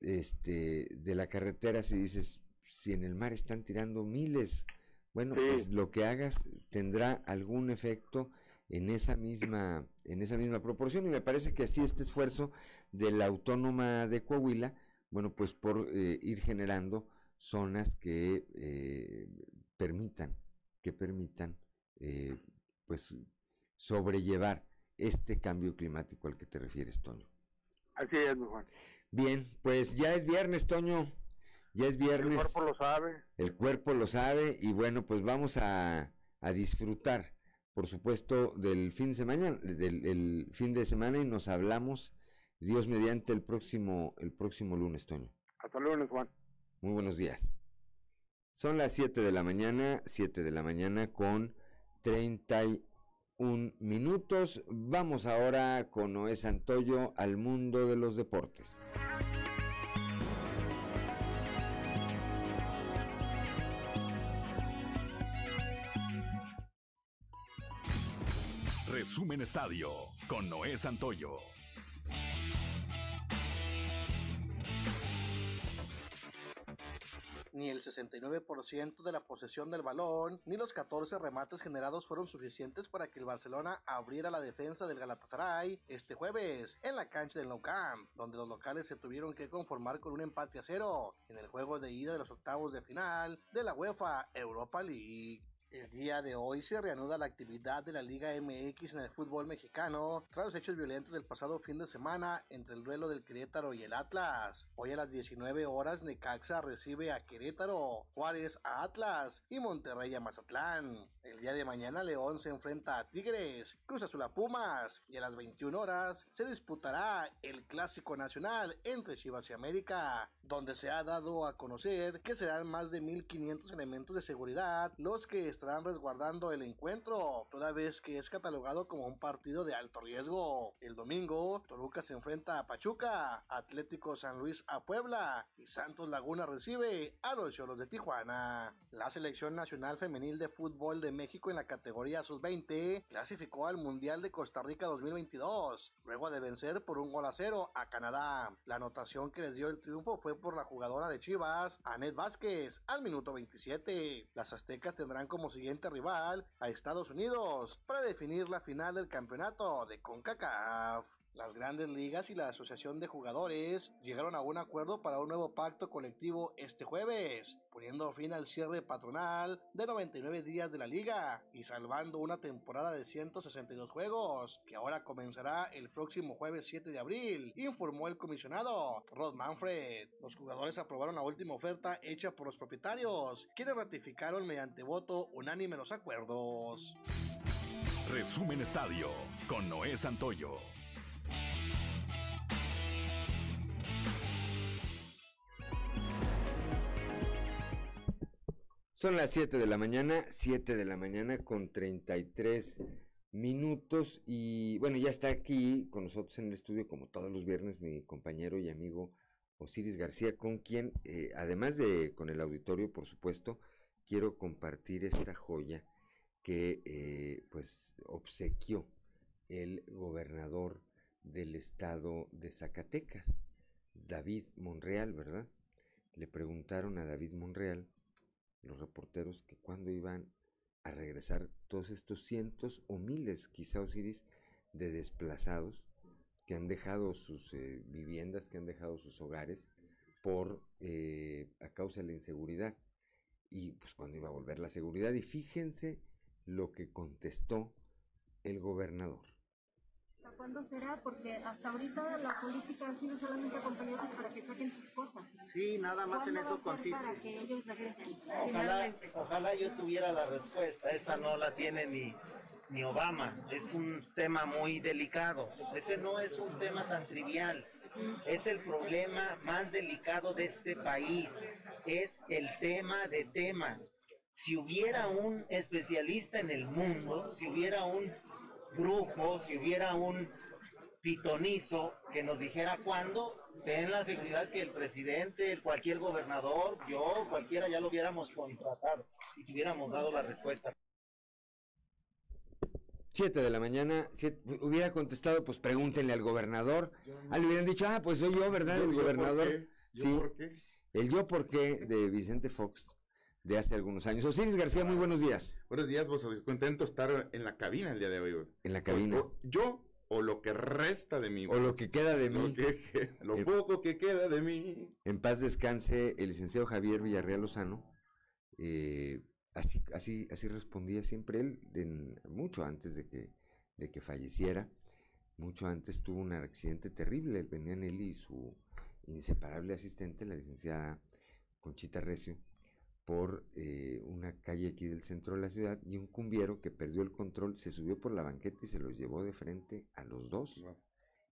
este, de la carretera si dices, si en el mar están tirando miles bueno, pues lo que hagas tendrá algún efecto en esa misma en esa misma proporción. Y me parece que así este esfuerzo de la autónoma de Coahuila, bueno, pues por eh, ir generando zonas que eh, permitan que permitan eh, pues sobrellevar este cambio climático al que te refieres, Toño. Así es, Juan. Bien, pues ya es viernes, Toño. Ya es viernes. El cuerpo lo sabe. El cuerpo lo sabe y bueno, pues vamos a, a disfrutar, por supuesto, del fin de semana, del el fin de semana y nos hablamos, Dios mediante, el próximo, el próximo lunes, Toño. Hasta lunes, Juan. Muy buenos días. Son las 7 de la mañana, 7 de la mañana con 31 minutos. Vamos ahora con Noé Santoyo al mundo de los deportes. Resumen Estadio con Noé Santoyo. Ni el 69% de la posesión del balón, ni los 14 remates generados fueron suficientes para que el Barcelona abriera la defensa del Galatasaray este jueves en la cancha del Nou Camp, donde los locales se tuvieron que conformar con un empate a cero en el juego de ida de los octavos de final de la UEFA Europa League. El día de hoy se reanuda la actividad de la Liga MX en el fútbol mexicano tras los hechos violentos del pasado fin de semana entre el duelo del Querétaro y el Atlas. Hoy a las 19 horas Necaxa recibe a Querétaro, Juárez a Atlas y Monterrey a Mazatlán. El día de mañana León se enfrenta a Tigres, Cruz Azul a Pumas y a las 21 horas se disputará el Clásico Nacional entre Chivas y América, donde se ha dado a conocer que serán más de 1.500 elementos de seguridad los que estarán resguardando el encuentro, toda vez que es catalogado como un partido de alto riesgo. El domingo, Toluca se enfrenta a Pachuca, Atlético San Luis a Puebla y Santos Laguna recibe a los Cholos de Tijuana. La selección nacional femenil de fútbol de México en la categoría sub-20 clasificó al Mundial de Costa Rica 2022, luego de vencer por un gol a cero a Canadá. La anotación que les dio el triunfo fue por la jugadora de Chivas, Anet Vázquez, al minuto 27. Las aztecas tendrán como siguiente rival a Estados Unidos para definir la final del campeonato de CONCACAF. Las grandes ligas y la Asociación de Jugadores llegaron a un acuerdo para un nuevo pacto colectivo este jueves, poniendo fin al cierre patronal de 99 días de la liga y salvando una temporada de 162 juegos, que ahora comenzará el próximo jueves 7 de abril, informó el comisionado Rod Manfred. Los jugadores aprobaron la última oferta hecha por los propietarios, quienes ratificaron mediante voto unánime los acuerdos. Resumen Estadio con Noé Santoyo. Son las 7 de la mañana, 7 de la mañana con 33 minutos y bueno, ya está aquí con nosotros en el estudio como todos los viernes mi compañero y amigo Osiris García, con quien, eh, además de con el auditorio, por supuesto, quiero compartir esta joya que eh, pues obsequió el gobernador del estado de Zacatecas, David Monreal, ¿verdad? Le preguntaron a David Monreal los reporteros que cuando iban a regresar todos estos cientos o miles, quizá Osiris, de desplazados que han dejado sus eh, viviendas, que han dejado sus hogares por eh, a causa de la inseguridad. Y pues cuando iba a volver la seguridad. Y fíjense lo que contestó el gobernador. ¿Cuándo será? Porque hasta ahorita la política ha sido solamente acompañarlos para que saquen sus cosas. Sí, nada más en eso consiste. Para que ellos regresen. Ojalá, ojalá yo tuviera la respuesta. Esa no la tiene ni, ni Obama. Es un tema muy delicado. Ese no es un tema tan trivial. Es el problema más delicado de este país. Es el tema de temas. Si hubiera un especialista en el mundo, si hubiera un brujo, si hubiera un pitonizo que nos dijera cuándo, ten la seguridad que el presidente, cualquier gobernador, yo, cualquiera ya lo hubiéramos contratado y hubiéramos dado la respuesta. 7 de la mañana, siete- hubiera contestado, pues pregúntenle al gobernador. Ah, le hubieran dicho, ah, pues soy yo, ¿verdad? Yo- el yo por gobernador. qué, yo sí. por qué. El yo por qué de Vicente Fox de hace algunos años. Osiris García, muy buenos días. Buenos días, vos contento de estar en la cabina el día de hoy. En la cabina. O- o yo o lo que resta de mí. O lo que queda de Lo mí. que- lo Eh, poco que queda de mí. En paz descanse el licenciado Javier Villarreal Lozano. eh, así, así, así respondía siempre él, en- mucho antes de que, de que falleciera. Mucho antes tuvo un accidente terrible. Venían él y su inseparable asistente, la licenciada Conchita Recio, por eh, una calle aquí del centro de la ciudad y un cumbiero que perdió el control se subió por la banqueta y se los llevó de frente a los dos.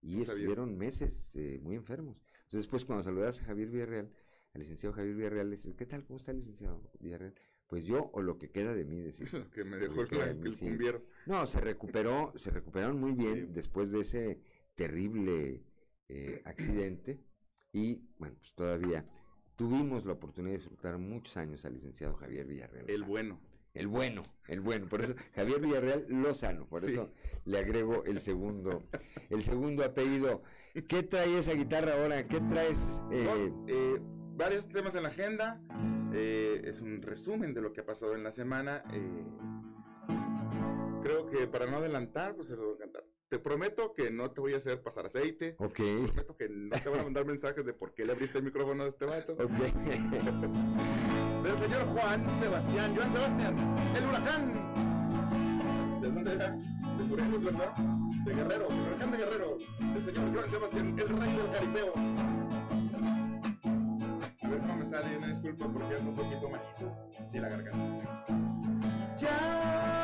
Y No estuvieron meses eh, muy enfermos. Entonces después cuando saludas a Javier Villarreal, al licenciado Javier Villarreal, le dices, ¿qué tal? ¿Cómo está el licenciado Villarreal? Pues yo o lo que queda de mí, decir. que me dejó el, de el sí. cumbiero. No, se recuperó, se recuperaron muy bien después de ese terrible eh, accidente y bueno, pues todavía tuvimos la oportunidad de disfrutar muchos años al licenciado Javier Villarreal. El Lozano. bueno. El bueno, el bueno, por eso Javier Villarreal Lozano, por Sí. eso le agrego el segundo, el segundo apellido. ¿Qué trae esa guitarra ahora? ¿Qué traes? eh, Dos, eh, varios temas en la agenda. eh, es un resumen de lo que ha pasado en la semana. eh, creo que para no adelantar, pues se lo voy a cantar. Te prometo que no te voy a hacer pasar aceite. Ok. Te prometo que no te van a mandar mensajes de por qué le abriste el micrófono a este vato. Ok. Del señor Juan Sebastián, Joan Sebastián, el huracán. ¿De dónde era? De Morelos, ¿verdad? De Guerrero, el huracán de Guerrero. El señor Joan Sebastián, el rey del caripeo. A ver cómo me sale, una disculpa porque ando un poquito malito de la garganta. Ya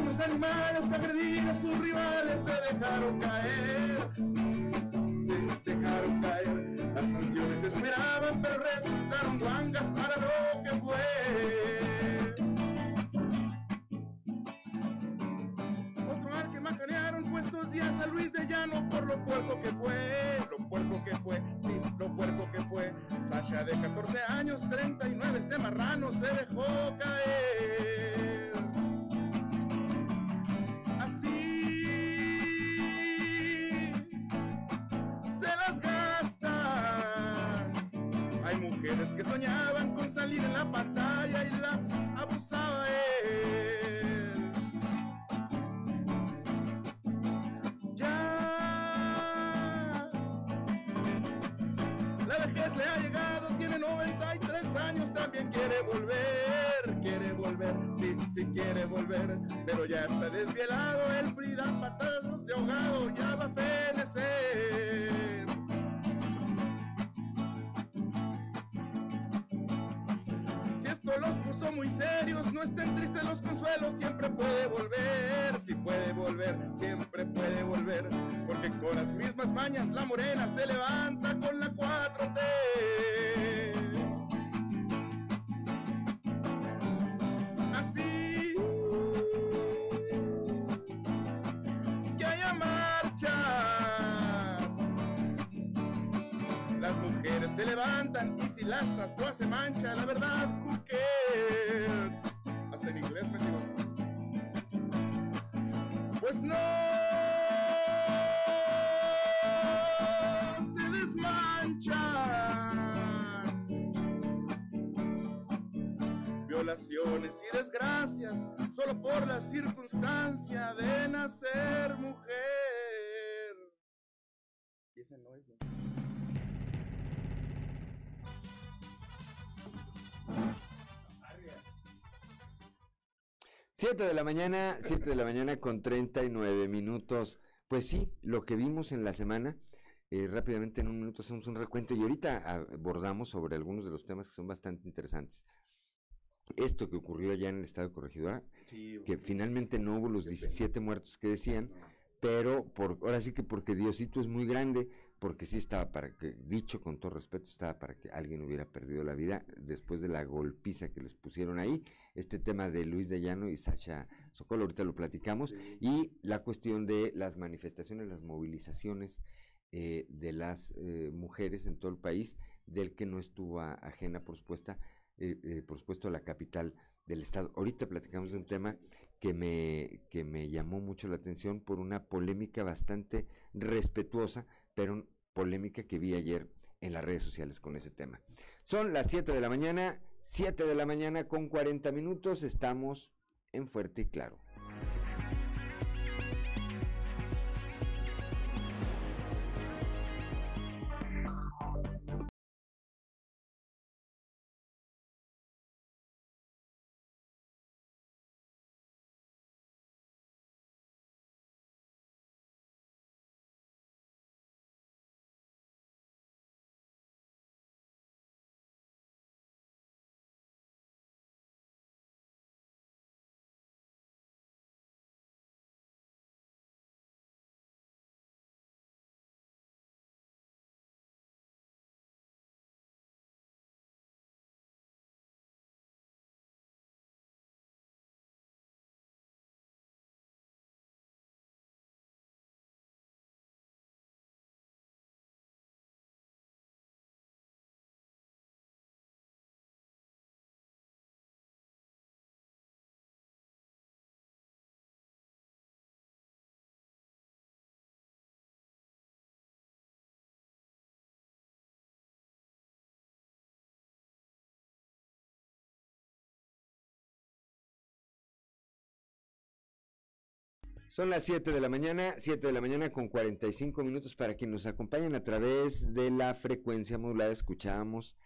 unos animales agredir a sus rivales se dejaron caer, se dejaron caer. Las sanciones esperaban, pero resultaron guangas para lo que fue. Otro mar que macanearon fue estos días a Luis de Llano por lo puerco que fue, lo puerco que fue, sí, lo puerco que fue. Sasha de 14 años, 39 este marrano se dejó caer. Que soñaban con salir en la pantalla y las abusaba él. Ya. La vejez le ha llegado, tiene 93 años, también quiere volver, quiere volver, sí, sí quiere volver, pero ya está desvielado, el PRI da patadas de ahogado, ya va a fenecer. Muy serios, no estén tristes los consuelos, siempre puede volver, si puede volver, siempre puede volver, porque con las mismas mañas la morena se levanta con la 4T. Así que haya marchas. Las mujeres se levantan y si la estatua se mancha, la verdad, circunstancia de nacer mujer. Y no es. Siete de la mañana, siete de la mañana con 39 minutos. Pues sí, lo que vimos en la semana, eh, rápidamente en un minuto hacemos un recuento y ahorita abordamos sobre algunos de los temas que son bastante interesantes. Esto que ocurrió allá en el estado de Corregidora, Sí, que finalmente no hubo los 17 muertos que decían, pero por, ahora sí que porque Diosito es muy grande, porque sí estaba para que, dicho con todo respeto, estaba para que alguien hubiera perdido la vida después de la golpiza que les pusieron ahí. Este tema de Luis de Llano y Sacha Sokol, ahorita lo platicamos, y la cuestión de las manifestaciones, las movilizaciones eh, de las eh, mujeres en todo el país, del que no estuvo a- ajena, por supuesto, eh, por supuesto, la capital del estado. Ahorita platicamos de un tema que me, que me llamó mucho la atención por una polémica bastante respetuosa, pero polémica que vi ayer en las redes sociales con ese tema. Son las 7 de la mañana, 7 de la mañana con 40 minutos, estamos en Fuerte y Claro. Son las 7 de la mañana, 7 de la mañana con 45 minutos para quienes nos acompañan a través de la frecuencia modulada. Escuchábamos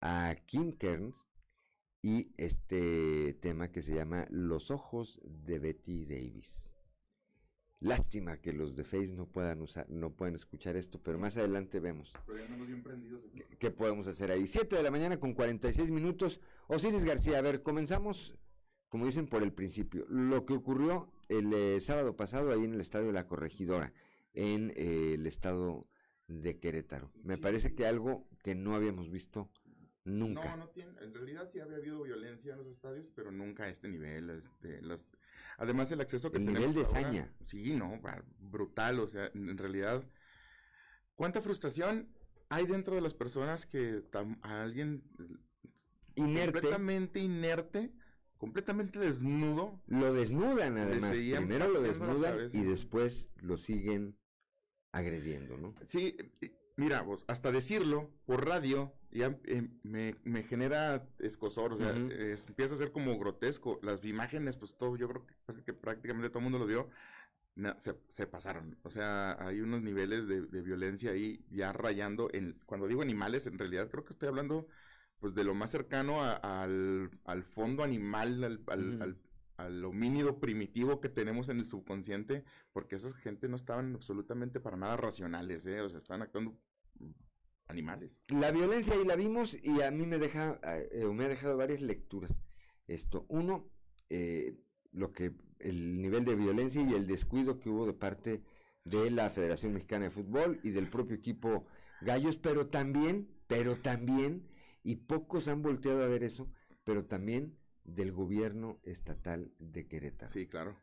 a Kim Kearns y este tema que se llama Los ojos de Betty Davis. Lástima que los de Face no puedan usar, no pueden escuchar esto, pero más adelante vemos aquí. qué podemos hacer ahí. 7 de la mañana con 46 minutos. Osiris García, a ver, comenzamos, como dicen, por el principio. Lo que ocurrió el eh, sábado pasado ahí en el Estadio de la Corregidora, en eh, el estado de Querétaro. Me parece que algo que no habíamos visto Nunca. No, no tiene. En realidad sí había habido violencia en los estadios, pero nunca a este nivel. Este, las, además, el acceso que El tenemos nivel de ahora, saña. Sí, no, brutal. O sea, en en realidad, ¿cuánta frustración hay dentro de las personas que tam- a alguien Inerte. completamente inerte, completamente desnudo, Lo desnudan además. Primero lo desnudan y después lo siguen agrediendo, ¿no? Sí, mira, vos, hasta decirlo por radio ya eh, me, me genera escosor, o sea, empieza a ser como grotesco. Las imágenes, pues todo, yo creo que, pues, que prácticamente todo el mundo lo vio, se pasaron. O sea, hay unos niveles de, de violencia ahí ya rayando. En, cuando digo animales, en realidad creo que estoy hablando pues de lo más cercano a- al, al fondo animal, al, al, Ujú. al- al homínido primitivo que tenemos en el subconsciente, porque esas gente no estaban absolutamente para nada racionales, ¿eh? O sea, estaban actuando mm, animales. La violencia ahí la vimos y a mí me deja, eh, me ha dejado varias lecturas. Esto, uno, eh, lo que el nivel de violencia y el descuido que hubo de parte de la Federación Mexicana de Fútbol y del propio equipo Gallos, pero también, pero también, y pocos han volteado a ver eso, pero también del gobierno estatal de Querétaro. Sí, claro.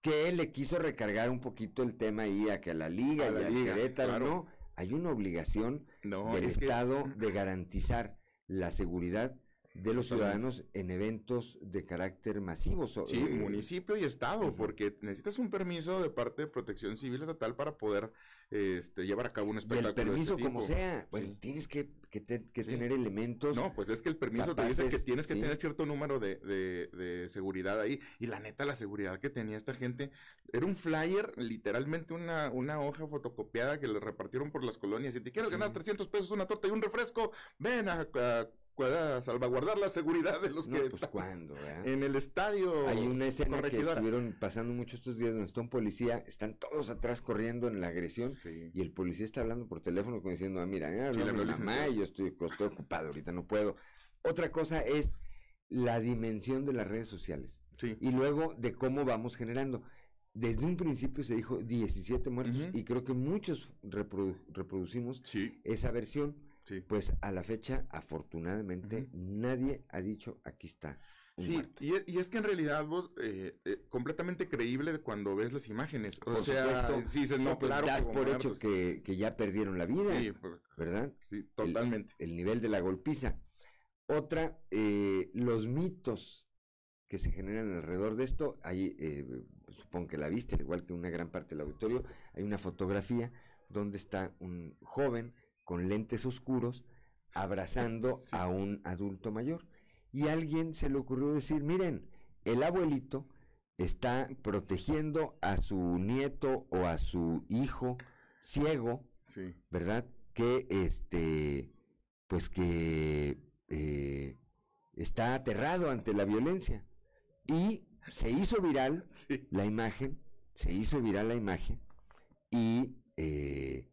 Que le quiso recargar un poquito el tema ahí a que a la liga A y la liga, Querétaro, claro. no, hay una obligación No, del que- Estado de garantizar la seguridad de los ciudadanos en eventos de carácter masivo. Sí, eh, municipio y estado, porque necesitas un permiso de parte de Protección Civil estatal para poder este, llevar a cabo un y espectáculo. el de permiso este como tipo. sea, bueno, Sí. tienes que, que te- que Sí. tener elementos. No, pues es que el permiso te dice que tienes que sí. tener cierto número de, de- de seguridad ahí. Y la neta, la seguridad que tenía esta gente era un flyer, literalmente una, una hoja fotocopiada que le repartieron por las colonias. Si te quieres ganar 300 pesos, una torta y un refresco, ven a, a- salvaguardar la seguridad de los No, que pues ¿verdad? en el estadio. Hay una escena que estuvieron pasando mucho estos días donde está un policía, están todos atrás corriendo en la agresión y el policía está hablando por teléfono como diciendo, ah, mira, mira, Sí, mi mamá, licenciado. yo estoy, estoy ocupado, ahorita no puedo. Otra cosa es la dimensión de las redes sociales y luego de cómo vamos generando. Desde un principio se dijo 17 muertos y creo que muchos reprodu- reproducimos esa versión. Pues a la fecha, afortunadamente, nadie ha dicho aquí está. un Sí, muerto". y, y es que en realidad vos, eh, eh, completamente creíble de cuando ves las imágenes. O Por sea, supuesto. sí dices, no, pues claro. das por hecho muertos. que, que ya perdieron la vida, Sí, pues, ¿verdad? Sí, totalmente. El, el nivel de la golpiza. Otra, eh, los mitos que se generan alrededor de esto. Hay, supongo que la viste, al igual que una gran parte del auditorio, hay una fotografía donde está un joven con lentes oscuros abrazando a un adulto mayor. Y a alguien se le ocurrió decir, miren, el abuelito está protegiendo a su nieto o a su hijo ciego, Sí. ¿verdad? Que este, pues que eh, está aterrado ante la violencia. Y se hizo viral la imagen, se hizo viral la imagen y eh,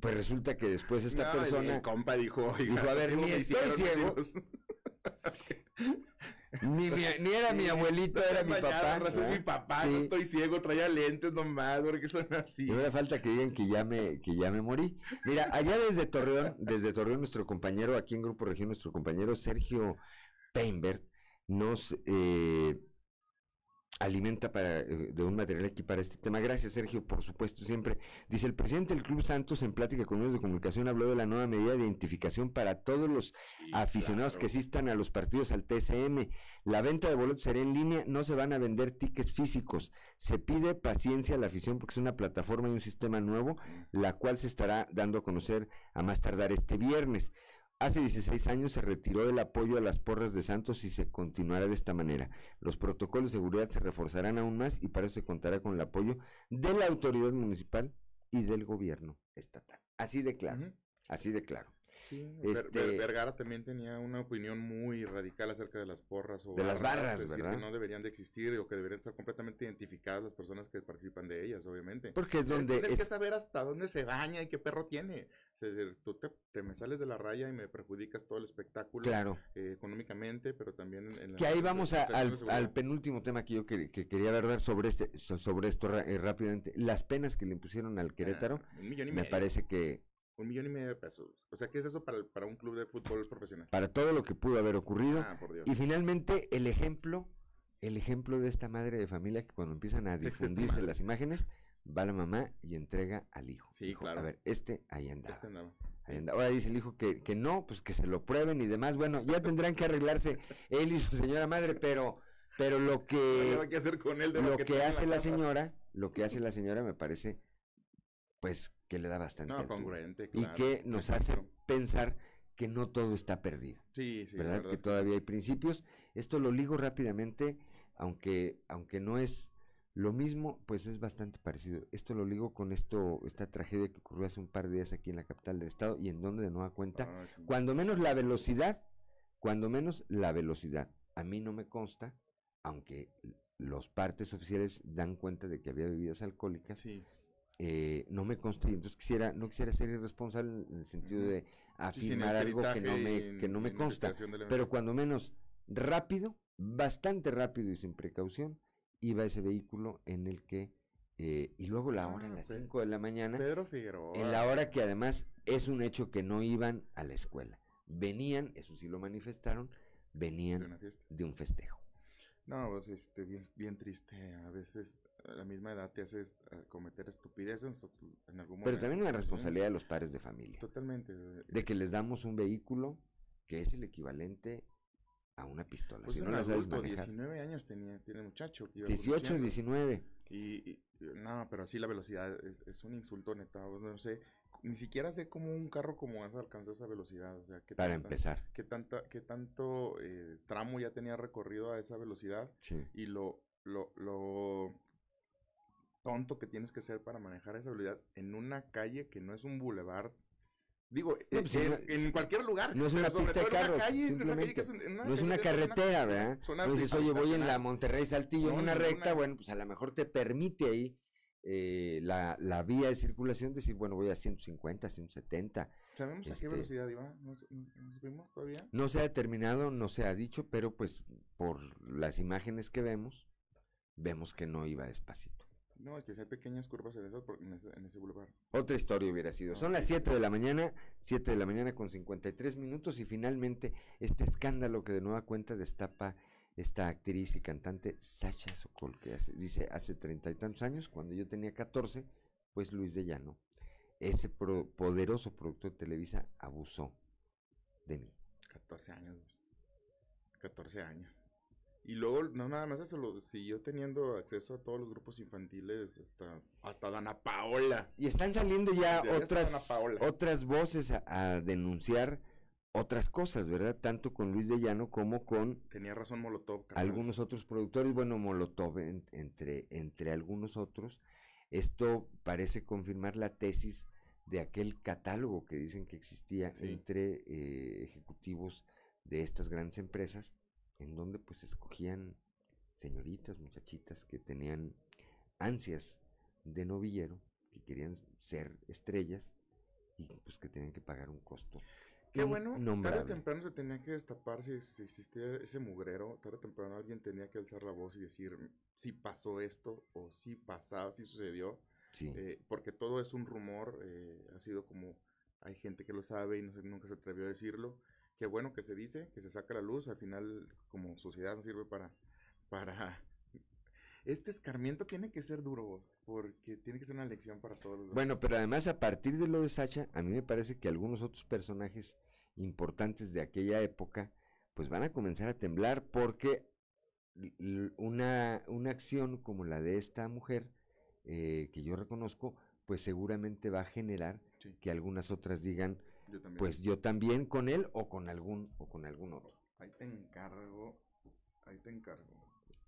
pues resulta que después esta No, persona el compa dijo, "Oiga, dijo, a ver, ni estoy ciego, amigos". ni, mi- ni era mi abuelito, no era mi papá. es mi papá, no Sí. estoy ciego, traía lentes nomás, porque son así. Y ahora falta que digan que ya me, que ya me morí. Mira, allá desde Torreón, desde Torreón, nuestro compañero, aquí en Grupo Región, nuestro compañero Sergio Peinbert, nos eh, alimenta para, eh, de un material aquí para este tema. Gracias, Sergio, por supuesto, siempre. Dice, el presidente del Club Santos, en plática con medios de comunicación, habló de la nueva medida de identificación para todos los aficionados que asistan a los partidos al TSM. La venta de boletos será en línea, no se van a vender tickets físicos. Se pide paciencia a la afición porque es una plataforma y un sistema nuevo, la cual se estará dando a conocer a más tardar este viernes. Hace 16 años se retiró el apoyo a las porras de Santos y se continuará de esta manera. Los protocolos de seguridad se reforzarán aún más y para eso se contará con el apoyo de la autoridad municipal y del gobierno estatal. Así de claro, así de claro. Sí, Ver- Este- Ver- Vergara también tenía una opinión muy radical acerca de las porras o De las barras, es decir, ¿verdad? que no deberían de existir o que deberían estar completamente identificadas las personas que participan de ellas, obviamente. Porque es Eh, donde Tienes es- que saber hasta dónde se baña y qué perro tiene. Tú te, te me sales de la raya y me perjudicas todo el espectáculo. Claro. eh, económicamente, pero también en, en Que la- ahí en vamos a- al, penúltimo tema que yo que, que quería verdad sobre este so- sobre esto eh, rápidamente. Las penas que le impusieron al Querétaro, Ah, un millón y me medio. parece que Un millón y medio de pesos. O sea, ¿qué es eso para, para un club de fútbol profesional? para todo lo que pudo haber ocurrido. Ah, por Dios. Y finalmente, el ejemplo, el ejemplo de esta madre de familia que cuando empiezan a difundirse las imágenes, va la mamá y entrega al hijo. Sí, claro. A ver, este ahí andaba. Este andaba. ahí andaba. Ahora dice el hijo que, que no, pues que se lo prueben y demás. Bueno, ya tendrán que arreglarse él y su señora madre, pero, pero lo No que, lleva qué hacer con él de lo que que hace la señora, lo que hace la señora me parece, pues que le da bastante. No, congruente, Y claro, que nos hace pensar que no todo está perdido. Sí, sí, ¿verdad? verdad Que todavía hay principios. Esto lo ligo rápidamente, aunque, aunque no es lo mismo, pues es bastante parecido. Esto lo ligo con esto, esta tragedia que ocurrió hace un par de días aquí en la capital del estado y en donde de nueva cuenta, Ah, sí. cuando menos la velocidad, cuando menos la velocidad. A mí no me consta, aunque los partes oficiales dan cuenta de que había bebidas alcohólicas, Sí. Eh, no me consta y entonces quisiera, no quisiera ser irresponsable en el sentido de afirmar algo que no me, que no me consta, pero cuando menos rápido, bastante rápido y sin precaución, iba ese vehículo en el que, eh, y luego la hora, Ah, a las Pe- 5 de la mañana, Pedro Figueroa. en la hora que además es un hecho que no iban a la escuela, venían, eso sí lo manifestaron, venían de un festejo. No, pues este, bien, bien triste. A veces a la misma edad te haces eh, cometer estupideces en algún momento. Pero también una responsabilidad de los padres de familia. Totalmente. de que les damos un vehículo que es el equivalente a una pistola. Pues si no la sabes manejar. 19 años tenía, tiene el muchacho. que iba 18, conduciendo. 19. Y, y- no, pero sí la velocidad es, es un insulto, neta. No sé, ni siquiera sé cómo un carro como ese alcanza esa velocidad. O sea, qué Para tanta- empezar. Qué, tanta, qué tanto eh, tramo ya tenía recorrido a esa velocidad. Sí. Y lo, lo, lo tonto que tienes que ser para manejar esa velocidad en una calle que no es un bulevar. Digo, No, eh, pues, en, en cualquier lugar. No es una pista de una carros, calle, una calle es no es una carretera, ¿verdad? No dices, oye, voy en la. Monterrey Saltillo en No, una en recta, una- bueno, pues a lo mejor te permite ahí eh, la, la vía de circulación decir, bueno, voy a 150, 170. ¿Sabemos a Este, qué velocidad iba? ¿No, no, no supimos todavía? No se ha determinado, no se ha dicho, pero pues por las imágenes que vemos, vemos que no iba despacito. No, que hay pequeñas curvas en, por- en ese, en ese bulevar. Otra historia hubiera sido. Son las 7 de la mañana, 7 de la mañana con 53 minutos y finalmente este escándalo que de nueva cuenta destapa esta actriz y cantante Sasha Sokol, que hace- dice hace treinta y tantos años, cuando yo tenía 14, pues Luis de Llano, ese pro- poderoso productor de Televisa, abusó de mí. 14 años. 14 años. Y luego, no nada más eso, lo siguió teniendo acceso a todos los grupos infantiles, hasta, hasta Dana Paola. Y están saliendo ya otras, otras voces a, a denunciar otras cosas, ¿verdad? Tanto con Luis de Llano como con Tenía razón Molotov. algunos otros productores, bueno, Molotov en- entre, entre algunos otros. Esto parece confirmar la tesis de aquel catálogo que dicen que existía Sí. entre eh, ejecutivos de estas grandes empresas, en donde pues escogían señoritas, muchachitas que tenían ansias de novillero, que querían ser estrellas y pues que tenían que pagar un costo. Qué bueno, tarde o temprano se tenía que destapar si, si existía ese mugrero, tarde o temprano alguien tenía que alzar la voz y decir si pasó esto o si pasaba, si sucedió, Sí. eh, porque todo es un rumor, eh, ha sido como, hay gente que lo sabe y no se- nunca se atrevió a decirlo, qué bueno que se dice, que se saca la luz, al final como sociedad nos sirve para, para, este escarmiento tiene que ser duro, porque tiene que ser una lección para todos los demás. Bueno, pero además a partir de lo de Sacha, a mí me parece que algunos otros personajes importantes de aquella época, pues van a comenzar a temblar porque una, una acción como la de esta mujer, eh, que yo reconozco, pues seguramente va a generar Sí. que algunas otras digan, Yo también. pues yo también con él o con algún, o con algún otro. Ahí te encargo, ahí te encargo.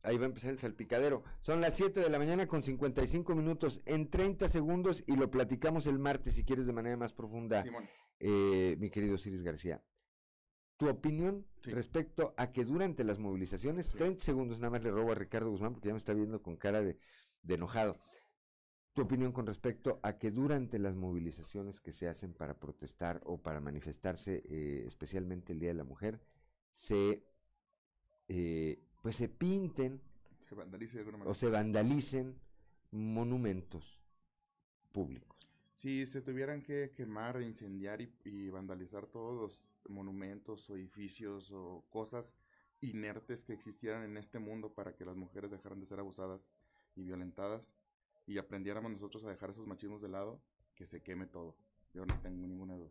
Ahí va a empezar el salpicadero. Son las 7 de la mañana con 55 minutos en 30 segundos y lo platicamos el martes si quieres de manera más profunda. Simón. eh, mi querido Ciris García. Tu opinión Sí. respecto a que durante las movilizaciones, 30 segundos nada más le robo a Ricardo Guzmán porque ya me está viendo con cara de, de enojado. Tu opinión con respecto a que durante las movilizaciones que se hacen para protestar o para manifestarse, eh, especialmente el Día de la Mujer, se eh, pues se pinten Se vandalice o se vandalicen monumentos públicos. Si se tuvieran que quemar, incendiar y, y vandalizar todos los monumentos o edificios o cosas inertes que existieran en este mundo para que las mujeres dejaran de ser abusadas y violentadas y aprendiéramos nosotros a dejar esos machismos de lado, que se queme todo. Yo no tengo ninguna duda.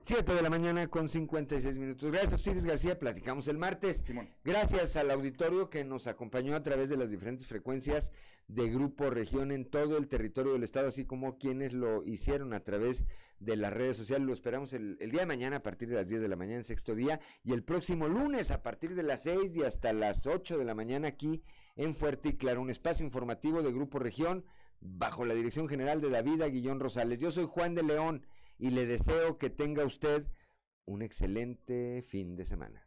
7 de la mañana con 56 minutos. Gracias, Osiris García. Platicamos el martes. Gracias al auditorio que nos acompañó a través de las diferentes frecuencias de Grupo Región en todo el territorio del estado, así como quienes lo hicieron a través de las redes sociales. Lo esperamos el, el, día de mañana a partir de las 10 de la mañana en sexto día y el próximo lunes a partir de las 6 y hasta las 8 de la mañana aquí en Fuerte y Claro, un espacio informativo de Grupo Región bajo la dirección general de David Aguillón Rosales. Yo soy Juan de León y le deseo que tenga usted un excelente fin de semana.